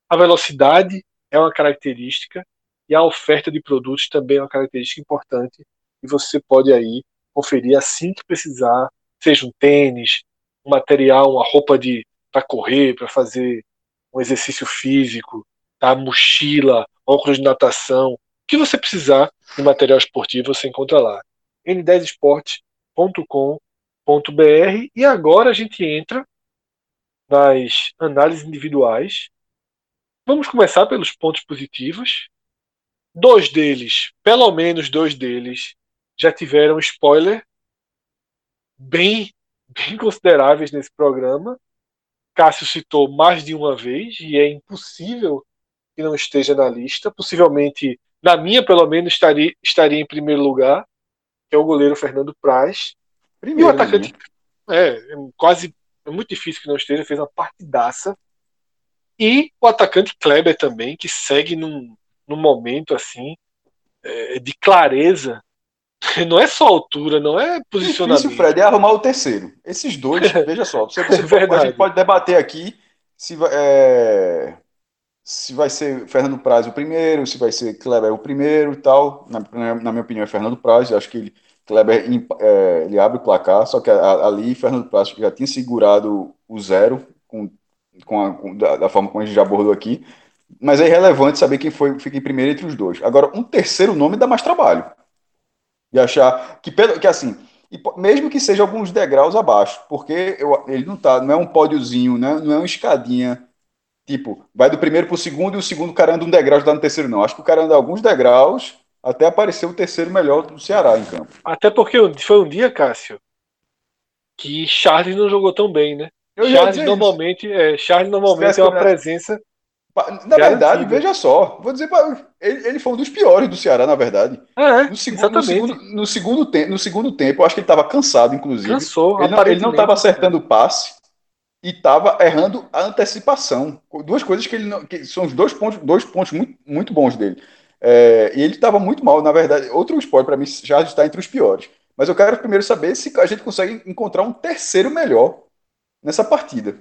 A velocidade é uma característica e a oferta de produtos também é uma característica importante e você pode aí conferir assim que precisar, seja um tênis, um material, uma roupa de para correr, para fazer um exercício físico, tá? mochila, óculos de natação, o que você precisar de material esportivo você encontra lá. n10esporte.com.br e agora a gente entra nas análises individuais. Vamos começar pelos pontos positivos. Dois deles, pelo menos dois deles, já tiveram spoiler bem, bem consideráveis nesse programa. Cássio citou mais de uma vez e é impossível que não esteja na lista. Possivelmente, na minha, pelo menos, estaria, estaria em primeiro lugar, que é o goleiro Fernando Praz. Primeiro, e o atacante. É, é, quase. É muito difícil que não esteja, fez uma partidaça. E o atacante Kleber também, que segue num, num momento assim é, de clareza (laughs) Não é só altura, não é posicionamento. Difícil, Fred, é arrumar o terceiro. Esses dois, (laughs) veja só. Você, você (laughs) é a gente pode debater aqui se, é, se vai ser Fernando Praz o primeiro, se vai ser Kleber o primeiro e tal. Na, na minha opinião, é Fernando Praz. Acho que ele, Kleber é, ele abre o placar, só que ali Fernando Praz já tinha segurado o zero com, com, a, com da, da, forma como a gente já abordou aqui. Mas é irrelevante saber quem foi fica em primeiro entre os dois. Agora, um terceiro nome dá mais trabalho de achar que, que assim, mesmo que seja alguns degraus abaixo, porque eu, ele não tá, não é um pódiozinho, né? não é uma escadinha, tipo, vai do primeiro para o segundo e o segundo cara anda um degrau já tá no terceiro, não. Acho que o cara anda alguns degraus até aparecer o terceiro melhor do Ceará em campo. Até porque foi um dia, Cássio, que Charles não jogou tão bem, né? Eu Charles normalmente, é, Charles normalmente é uma presença. Na verdade, veja só, vou dizer, ele, ele foi um dos piores do Ceará, na verdade. É, no, segundo, no, segundo, no, segundo tempo, no segundo tempo, eu acho que ele estava cansado, inclusive. Cansou, ele, não, ele não estava acertando o passe e estava errando a antecipação. Duas coisas que ele não, que são os dois pontos, dois pontos muito, muito bons dele. É, e ele estava muito mal, na verdade. Outro esporte, para mim, já está entre os piores. Mas eu quero primeiro saber se a gente consegue encontrar um terceiro melhor nessa partida.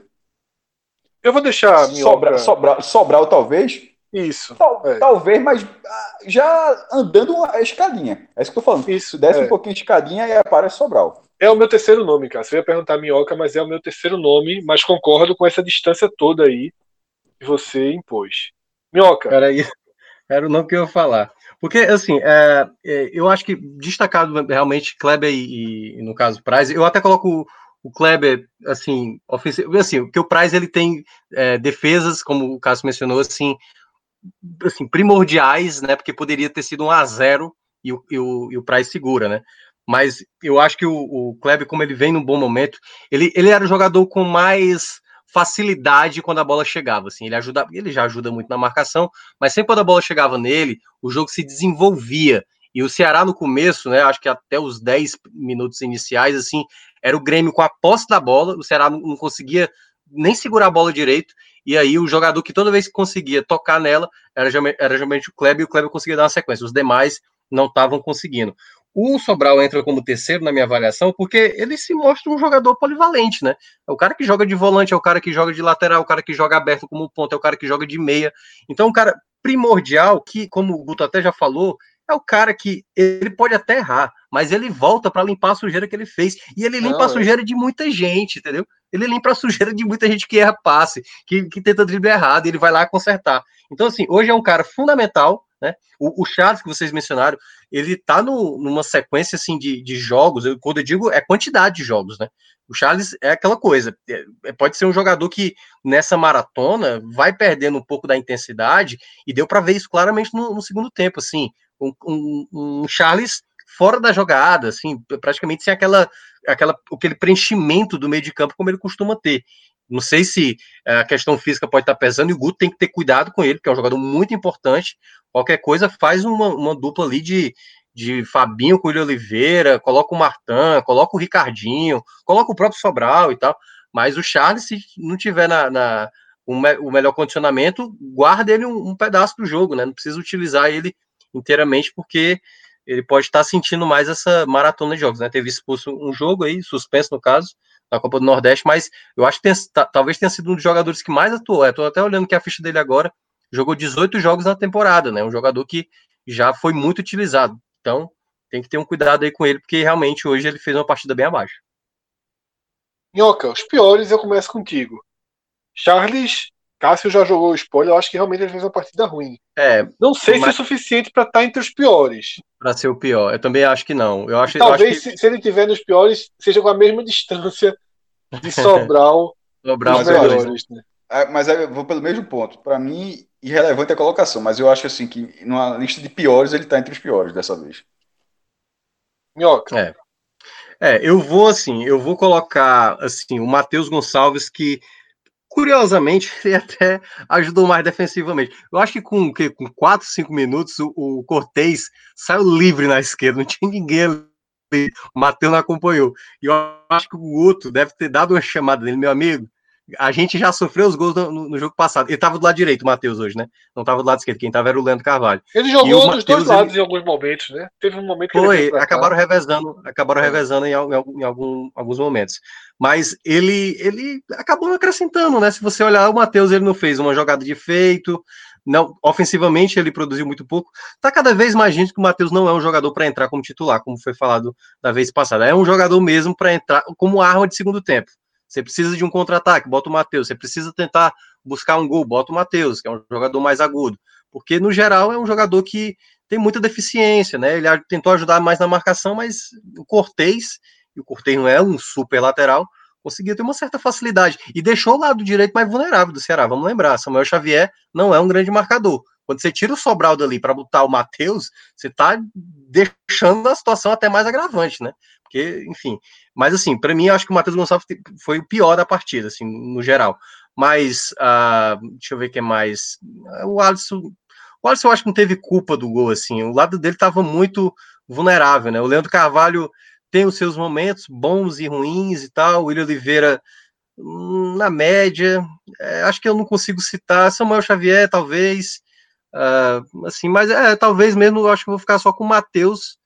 Eu vou deixar Sobra, Sobral, Sobral, talvez. Isso. Tal, é. Talvez, mas ah, já andando a escadinha. É isso que eu tô falando. Isso. Desce é. um pouquinho de escadinha e aparece Sobral. É o meu terceiro nome, cara. Você ia perguntar Minhoca, mas é o meu terceiro nome, mas concordo com essa distância toda aí que você impôs. Minhoca. Peraí. (laughs) Era o nome que eu ia falar. Porque, assim, é, é, eu acho que destacado realmente Kleber e, e, no caso, Price, eu até coloco o Kleber, assim, ofensivo, assim, porque o Price ele tem é, defesas, como o Cássio mencionou, assim, assim, primordiais, né, porque poderia ter sido um a 0 e o, e o, e o Price segura, né, mas eu acho que o, o Kleber, como ele vem num bom momento, ele, ele era o jogador com mais facilidade quando a bola chegava. Assim, ele ajuda, ele já ajuda muito na marcação, mas sempre quando a bola chegava nele, o jogo se desenvolvia. E o Ceará no começo, né, acho que até os 10 minutos iniciais, assim, era o Grêmio com a posse da bola, o Ceará não, não conseguia nem segurar a bola direito, e aí o jogador que toda vez que conseguia tocar nela era, era geralmente o Kleber, e o Kleber conseguia dar uma sequência, os demais não estavam conseguindo. O Sobral entra como terceiro na minha avaliação porque ele se mostra um jogador polivalente, né? É o cara que joga de volante, é o cara que joga de lateral, é o cara que joga aberto como ponto, é o cara que joga de meia. Então, um cara primordial que, como o Guto até já falou, é o cara que ele pode até errar, mas ele volta para limpar a sujeira que ele fez. E ele limpa a sujeira de muita gente, entendeu? Ele limpa a sujeira de muita gente que erra passe, que, que tenta driblar errado, e ele vai lá consertar. Então, assim, hoje é um cara fundamental né? O, o Charles que vocês mencionaram, ele tá no, numa sequência assim de, de jogos. Eu, quando eu digo é quantidade de jogos, né? O Charles é aquela coisa. É, é, pode ser um jogador que nessa maratona vai perdendo um pouco da intensidade e deu para ver isso claramente no, no, segundo tempo, assim. Um, um, um, Charles fora da jogada, assim, praticamente sem aquela, aquela, aquele preenchimento do meio de campo como ele costuma ter. Não sei se é, a questão física pode estar pesando e o Guto tem que ter cuidado com ele, porque é um jogador muito importante. Qualquer coisa faz uma, uma dupla ali de, de Fabinho com o Oliveira, coloca o Martan, coloca o Ricardinho, coloca o próprio Sobral e tal. Mas o Charles, se não tiver na, na um, o melhor condicionamento, guarda ele um, um, pedaço do jogo, né? Não precisa utilizar ele inteiramente, porque ele pode estar sentindo mais essa maratona de jogos, né? Teve expulso um jogo aí, suspenso no caso, na Copa do Nordeste, mas eu acho que tem, talvez tenha sido um dos jogadores que mais atuou. Estou até olhando que a ficha dele agora jogou 18 jogos na temporada, né? Um jogador que já foi muito utilizado. Então, tem que ter um cuidado aí com ele, porque realmente hoje ele fez uma partida bem abaixo. Minhoca, os piores eu começo contigo. Charles Cássio já jogou o spoiler, eu acho que realmente ele fez uma partida ruim. É, não sei mas... se é suficiente para estar tá entre os piores. Para ser o pior, eu também acho que não. Eu acho, talvez eu acho que... se, se, ele tiver nos piores, seja com a mesma distância de (laughs) Sobral. Sobral nos melhores, né? é, mas eu vou pelo mesmo ponto. Para mim, irrelevante a colocação, mas eu acho assim que numa lista de piores ele está entre os piores dessa vez. Minhoca. É. É, eu vou assim, eu vou colocar assim o Matheus Gonçalves que Curiosamente, (laughs) ele até ajudou mais defensivamente. Eu acho que com, que, com 4, 5 minutos, o, o Cortez saiu livre na esquerda, não tinha ninguém ali. O Matheus não acompanhou. E eu acho que o Guto deve ter dado uma chamada dele, meu amigo a gente já sofreu os gols no, no, jogo passado. Ele estava do lado direito, o Matheus, hoje, né? Não estava do lado esquerdo. Quem estava era o Leandro Carvalho. Ele jogou dos dois lados ele... em alguns momentos, né? Teve um momento que Foi, ele acabaram revezando, acabaram é. revezando em, em, em algum, alguns momentos. Mas ele, ele acabou acrescentando, né? Se você olhar, o Matheus ele não fez uma jogada de feito. Não, ofensivamente ele produziu muito pouco. Tá cada vez mais gente que o Matheus não é um jogador para entrar como titular, como foi falado da vez passada. É um jogador mesmo para entrar como arma de segundo tempo. Você precisa de um contra-ataque, bota o Matheus. Você precisa tentar buscar um gol, bota o Matheus, que é um jogador mais agudo. Porque, no geral, é um jogador que tem muita deficiência, né? Ele tentou ajudar mais na marcação, mas o Cortez, e o Cortez não é um super lateral, conseguiu ter uma certa facilidade. E deixou o lado direito mais vulnerável do Ceará. Vamos lembrar, Samuel Xavier não é um grande marcador. Quando você tira o Sobral dali para botar o Matheus, você tá deixando a situação até mais agravante, né? Porque, enfim. Mas, assim, para mim, eu acho que o Matheus Gonçalves foi o pior da partida, assim, no geral. Mas, uh, deixa eu ver o que mais. O Alisson. O Alisson eu acho que não teve culpa do gol, assim. O lado dele estava muito vulnerável, né? O Leandro Carvalho tem os seus momentos bons e ruins e tal. O William Oliveira hum, na média, é, acho que eu não consigo citar Samuel Xavier, talvez, uh, assim, mas é, talvez mesmo, eu acho que vou ficar só com o Matheus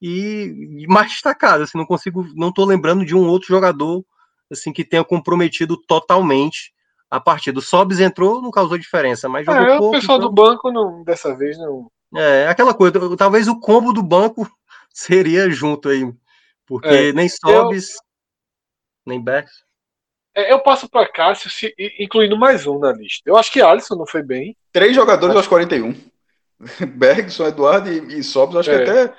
e, e, mais destacado, assim, não consigo, não tô lembrando de um outro jogador, assim, que tenha comprometido totalmente a partida. O Sobs entrou, não causou diferença, mas jogou é, pouco. O pessoal então... do banco, não, dessa vez, não... É, aquela coisa, talvez o combo do banco (laughs) seria junto aí, porque é, nem Sobs, eu... nem Backs. É, eu passo para Cássio, se, incluindo mais um na lista. Eu acho que Alisson não foi bem. Três jogadores acho... aos 41. (laughs) Bergson, Eduardo e, e Sobs, acho é. que até.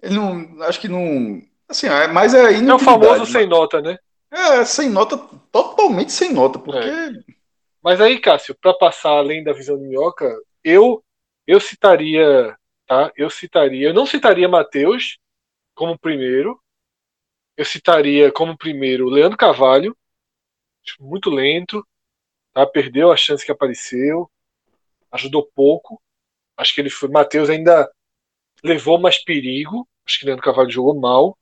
Ele não. Acho que não. Assim, é, mas é É o famoso sem nota, né? É, sem nota, totalmente sem nota, porque. É. Mas aí, Cássio, para passar além da visão de minhoca, eu, eu citaria. Tá? Eu citaria. Eu não citaria Matheus como primeiro. Eu citaria como primeiro Leandro Carvalho muito lento, tá? perdeu a chance que apareceu, ajudou pouco. Acho que ele foi. Matheus ainda levou mais perigo. Acho que Leandro Carvalho jogou mal.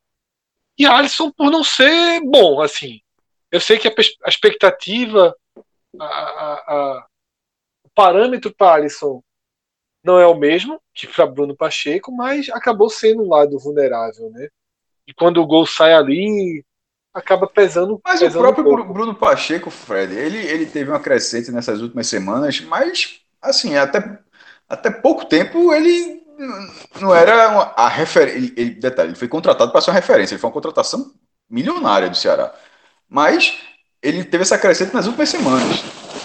E Alisson, por não ser bom, assim. Eu sei que a, a expectativa, a, a, a, o parâmetro para Alisson não é o mesmo que para Bruno Pacheco, mas acabou sendo um lado vulnerável, né? E quando o gol sai ali, acaba pesando. Mas pesando o próprio um Bruno Pacheco, Fred, ele, ele teve uma crescente nessas últimas semanas, mas assim, até, até pouco tempo ele não era uma, a referência. Ele, detalhe, ele foi contratado para ser uma referência, ele foi uma contratação milionária do Ceará. Mas ele teve essa crescente nas últimas semanas.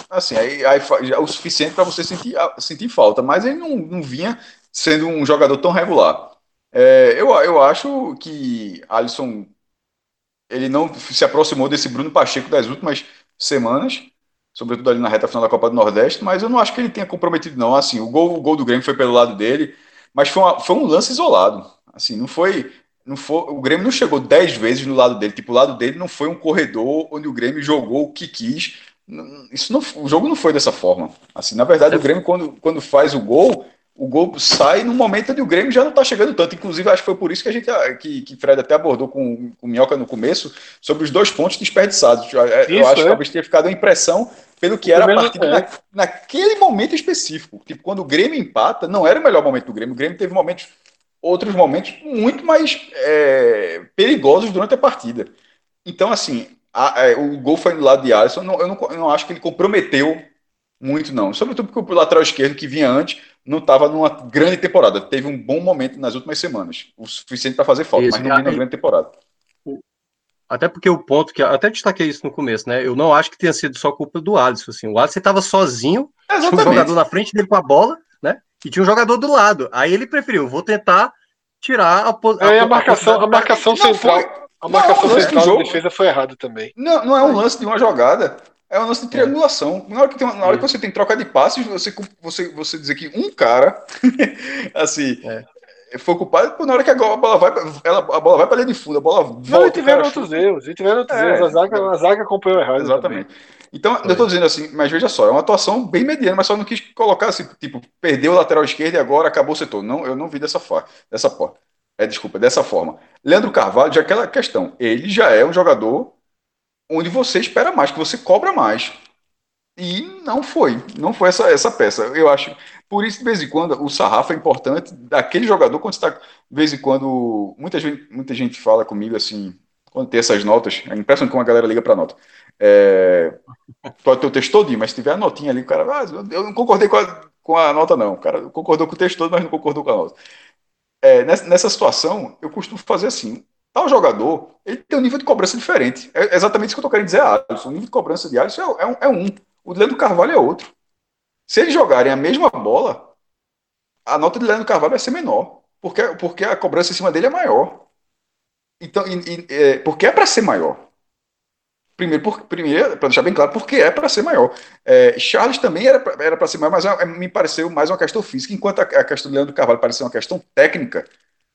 Assim, aí, aí já o suficiente para você sentir, sentir falta, mas ele não, não vinha sendo um jogador tão regular. É, eu, eu acho que Alisson ele não se aproximou desse Bruno Pacheco das últimas semanas, sobretudo ali na reta final da Copa do Nordeste, mas eu não acho que ele tenha comprometido, não. Assim, o gol, o gol do Grêmio foi pelo lado dele, mas foi, uma, foi um lance isolado. Assim, não foi. Não foi, o Grêmio não chegou dez vezes no lado dele. Tipo, o lado dele não foi um corredor onde o Grêmio jogou o que quis. Isso não, o jogo não foi dessa forma. Assim, na verdade, o Grêmio, quando, quando faz o gol, o gol sai no momento onde o Grêmio já não está chegando tanto. Inclusive, acho que foi por isso que a gente que, que Fred até abordou com, com o Minhoca no começo sobre os dois pontos desperdiçados. Eu, isso, eu acho é. que talvez tenha ficado a impressão pelo que era a partida é. na, naquele momento específico. Tipo, quando o Grêmio empata, não era o melhor momento do Grêmio. O Grêmio teve momentos, outros momentos muito mais é, perigosos durante a partida. Então, assim, a, a, é, o gol foi do lado de Alisson. Não, eu, não, eu não acho que ele comprometeu muito, não. Sobretudo porque o lateral esquerdo que vinha antes não estava numa grande temporada. Teve um bom momento nas últimas semanas, o suficiente para fazer falta, isso, mas não vinha na grande temporada. Até porque o ponto que até destaquei isso no começo, né? Eu não acho que tenha sido só culpa do Alisson. Assim, o Alisson estava sozinho, Exatamente. tinha um jogador na frente dele com a bola, né? E tinha um jogador do lado. Aí ele preferiu, vou tentar tirar a, a, é, a, a marcação, a marcação central. Foi, a marcação não, central da defesa foi errada também. Não, não é um lance de uma jogada. É um lance de triangulação. Na hora que, tem, na hora que você tem troca de passes, você, você, você dizer que um cara, (laughs) assim, é. foi culpado, na hora que a bola vai, ela, a bola vai para linha de fundo, a bola volta. Não, e tiveram outros chuta. erros, e tiveram outros é, erros. A zaga, a zaga acompanhou errado. Exatamente. Também. Então, eu estou dizendo assim, mas veja só, é uma atuação bem mediana, mas só não quis colocar assim, tipo, perdeu o lateral esquerdo e agora acabou o setor. Não, eu não vi dessa forma. Dessa forma. É, desculpa, dessa forma. Leandro Carvalho, já aquela questão, ele já é um jogador onde você espera mais, que você cobra mais. E não foi, não foi essa, essa peça. Eu acho, por isso, de vez em quando, o sarrafo é importante daquele jogador, quando está, de vez em quando, muita gente, muita gente fala comigo assim, quando tem essas notas, é impressionante como a galera liga para nota. É, pode ter o texto todinho, mas se tiver a notinha ali, o cara, ah, eu não concordei com a, com a nota, não. O cara concordou com o texto todo, mas não concordou com a nota. É, nessa, nessa situação, eu costumo fazer assim: Tal jogador, ele tem um nível de cobrança diferente. É exatamente isso que eu estou querendo dizer, Alisson. O nível de cobrança de Alisson é, é, um, é um. O de Leandro Carvalho é outro. Se eles jogarem a mesma bola, a nota de Leandro Carvalho vai ser menor. Porque, porque a cobrança em cima dele é maior. Então, e, e, é, porque é para ser maior. Primeiro, primeiro para deixar bem claro, porque é para ser maior. É, Charles também era para ser maior, mas é, me pareceu mais uma questão física, enquanto a, a questão do Leandro Carvalho pareceu uma questão técnica,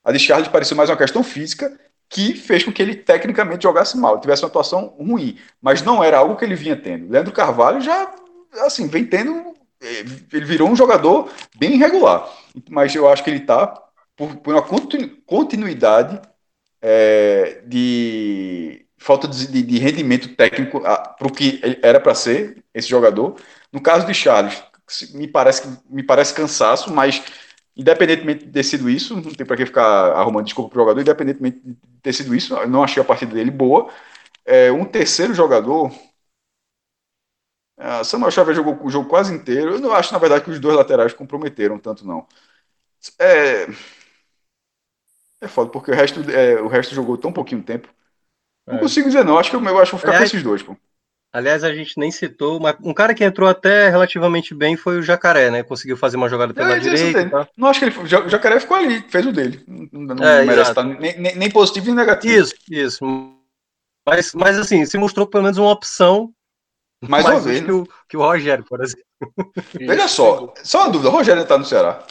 a de Charles pareceu mais uma questão física que fez com que ele tecnicamente jogasse mal, tivesse uma atuação ruim, mas não era algo que ele vinha tendo. Leandro Carvalho já, assim, vem tendo, é, ele virou um jogador bem irregular, mas eu acho que ele está por, por uma continuidade é, de falta de, de rendimento técnico para o que era para ser esse jogador. No caso de Charles, me parece, me parece cansaço, mas independentemente de ter sido isso, não tem para que ficar arrumando desculpa para o jogador, independentemente de ter sido isso, eu não achei a partida dele boa. É, um terceiro jogador, a Samuel Xavier jogou o jogo quase inteiro. Eu não acho, na verdade, que os dois laterais comprometeram tanto, não. É, é foda, porque o resto, é, o resto jogou tão pouquinho tempo não é. consigo dizer, não. Acho que eu, eu acho que vou ficar com esses dois, pô. Aliás, a gente nem citou, mas um cara que entrou até relativamente bem foi o Jacaré, né? Conseguiu fazer uma jogada pela é, direita. Tá? Não acho que ele. O Jacaré ficou ali, fez o dele. Não, não é, merece estar nem, nem, nem, positivo nem negativo. Isso, isso. Mas, mas assim, se mostrou pelo menos uma opção. Mais, mais uma vez. Que, o, que o Rogério, por exemplo. Veja só, só uma dúvida: o Rogério está no Ceará.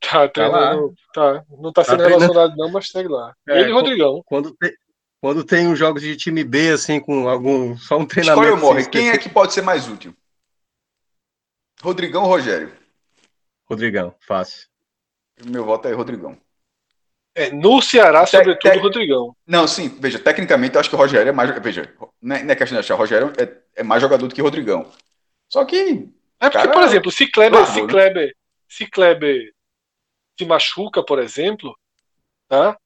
Tá, tá, lá. tá. Não tá sendo tá relacionado, não, mas segue lá. É, Ele e o Rodrigão. Quando, quando tem os jogos de time B, assim, com algum. Só um treinamento. Escolha ou morre. Quem é que pode ser mais útil? Rodrigão ou Rogério? Rodrigão, fácil. Meu voto é Rodrigão. É, no Ceará, te, sobretudo, te... Rodrigão. Não, sim, veja, tecnicamente eu acho que o Rogério é mais. Veja, não é, não é questão de achar, o Rogério é, é, mais jogador do que o Rodrigão. Só que. É porque, por exemplo, se Kleber, se, né? Kleber, se Kleber se machuca, por exemplo, tá?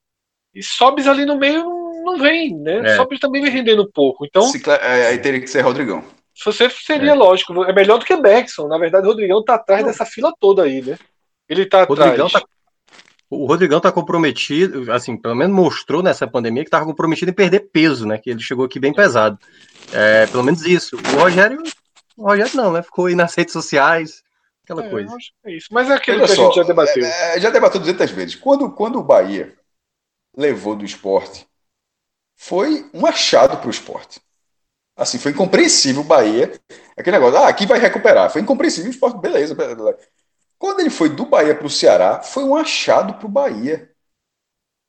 E sobes ali no meio, não vem, né? É. Só também vem rendendo pouco. Então. É, aí teria que ser Rodrigão. Se você seria é. lógico, é melhor do que Bergson. Na verdade, o Rodrigão tá atrás dessa fila toda aí, né? Ele tá Rodrigão atrás. Tá... O Rodrigão tá comprometido, assim, pelo menos mostrou nessa pandemia que tava comprometido em perder peso, né? Que ele chegou aqui bem pesado. É, pelo menos isso. O Rogério, o Rogério não, né? Ficou aí nas redes sociais, aquela é, coisa. É isso. Mas é aquilo Olha que só, a gente já debateu. É, é já debateu 200 vezes. Quando, quando o Bahia levou do esporte foi um achado para o esporte. Assim, foi incompreensível o Bahia. Aquele negócio, ah, aqui vai recuperar. Foi incompreensível o esporte, beleza. Quando ele foi do Bahia para o Ceará, foi um achado para o Bahia.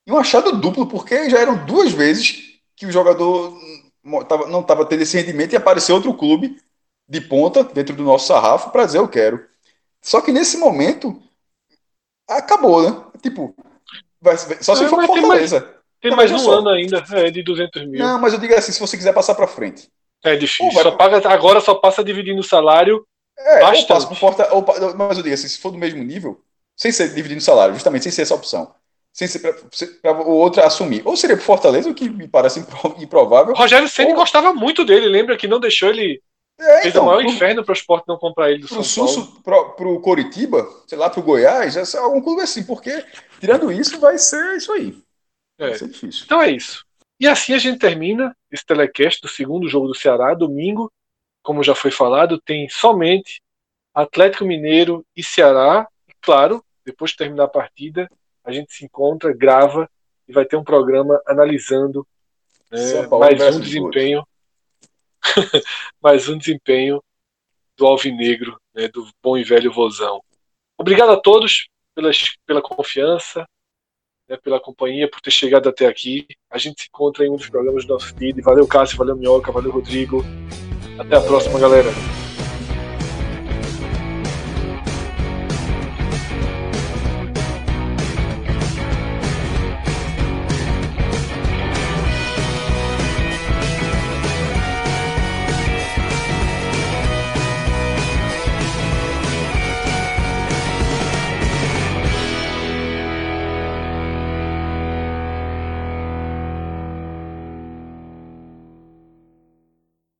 E um achado duplo, porque já eram duas vezes que o jogador não estava tendo esse rendimento e apareceu outro clube de ponta dentro do nosso sarrafo para dizer eu quero. Só que nesse momento acabou, né? Tipo, só se for Fortaleza. Tem mais um só. ano ainda, é de 200 mil. Não, mas eu digo assim, se você quiser passar para frente. É difícil. Vai... Só paga, agora só passa dividindo o salário. É, bastante. ou porta, ou, mas eu digo assim, se for do mesmo nível, sem ser dividindo o salário, justamente sem ser essa opção. Sem ser para o outro assumir. Ou seria por Fortaleza, o que me parece improvável. Rogério Ceni ou... gostava muito dele, lembra que não deixou ele. É, fez então, o maior pro, inferno para o esporte não comprar ele do pro São Paulo. Para o Coritiba, sei lá, para o Goiás, é algum clube assim, porque tirando isso, vai ser isso aí. É. Vai ser difícil. Então é isso. E assim a gente termina esse telecast do segundo jogo do Ceará. Domingo, como já foi falado, tem somente Atlético Mineiro e Ceará. E claro, depois de terminar a partida, a gente se encontra, grava e vai ter um programa analisando né, mais um desempenho. (laughs) mais um desempenho do Alvinegro, né, do bom e velho Vozão. Obrigado a todos pelas, pela confiança, né, pela companhia, por ter chegado até aqui. A gente se encontra em um dos programas do nosso feed. Valeu, Cássio, valeu, Minhoca, valeu, Rodrigo. Até a próxima, galera.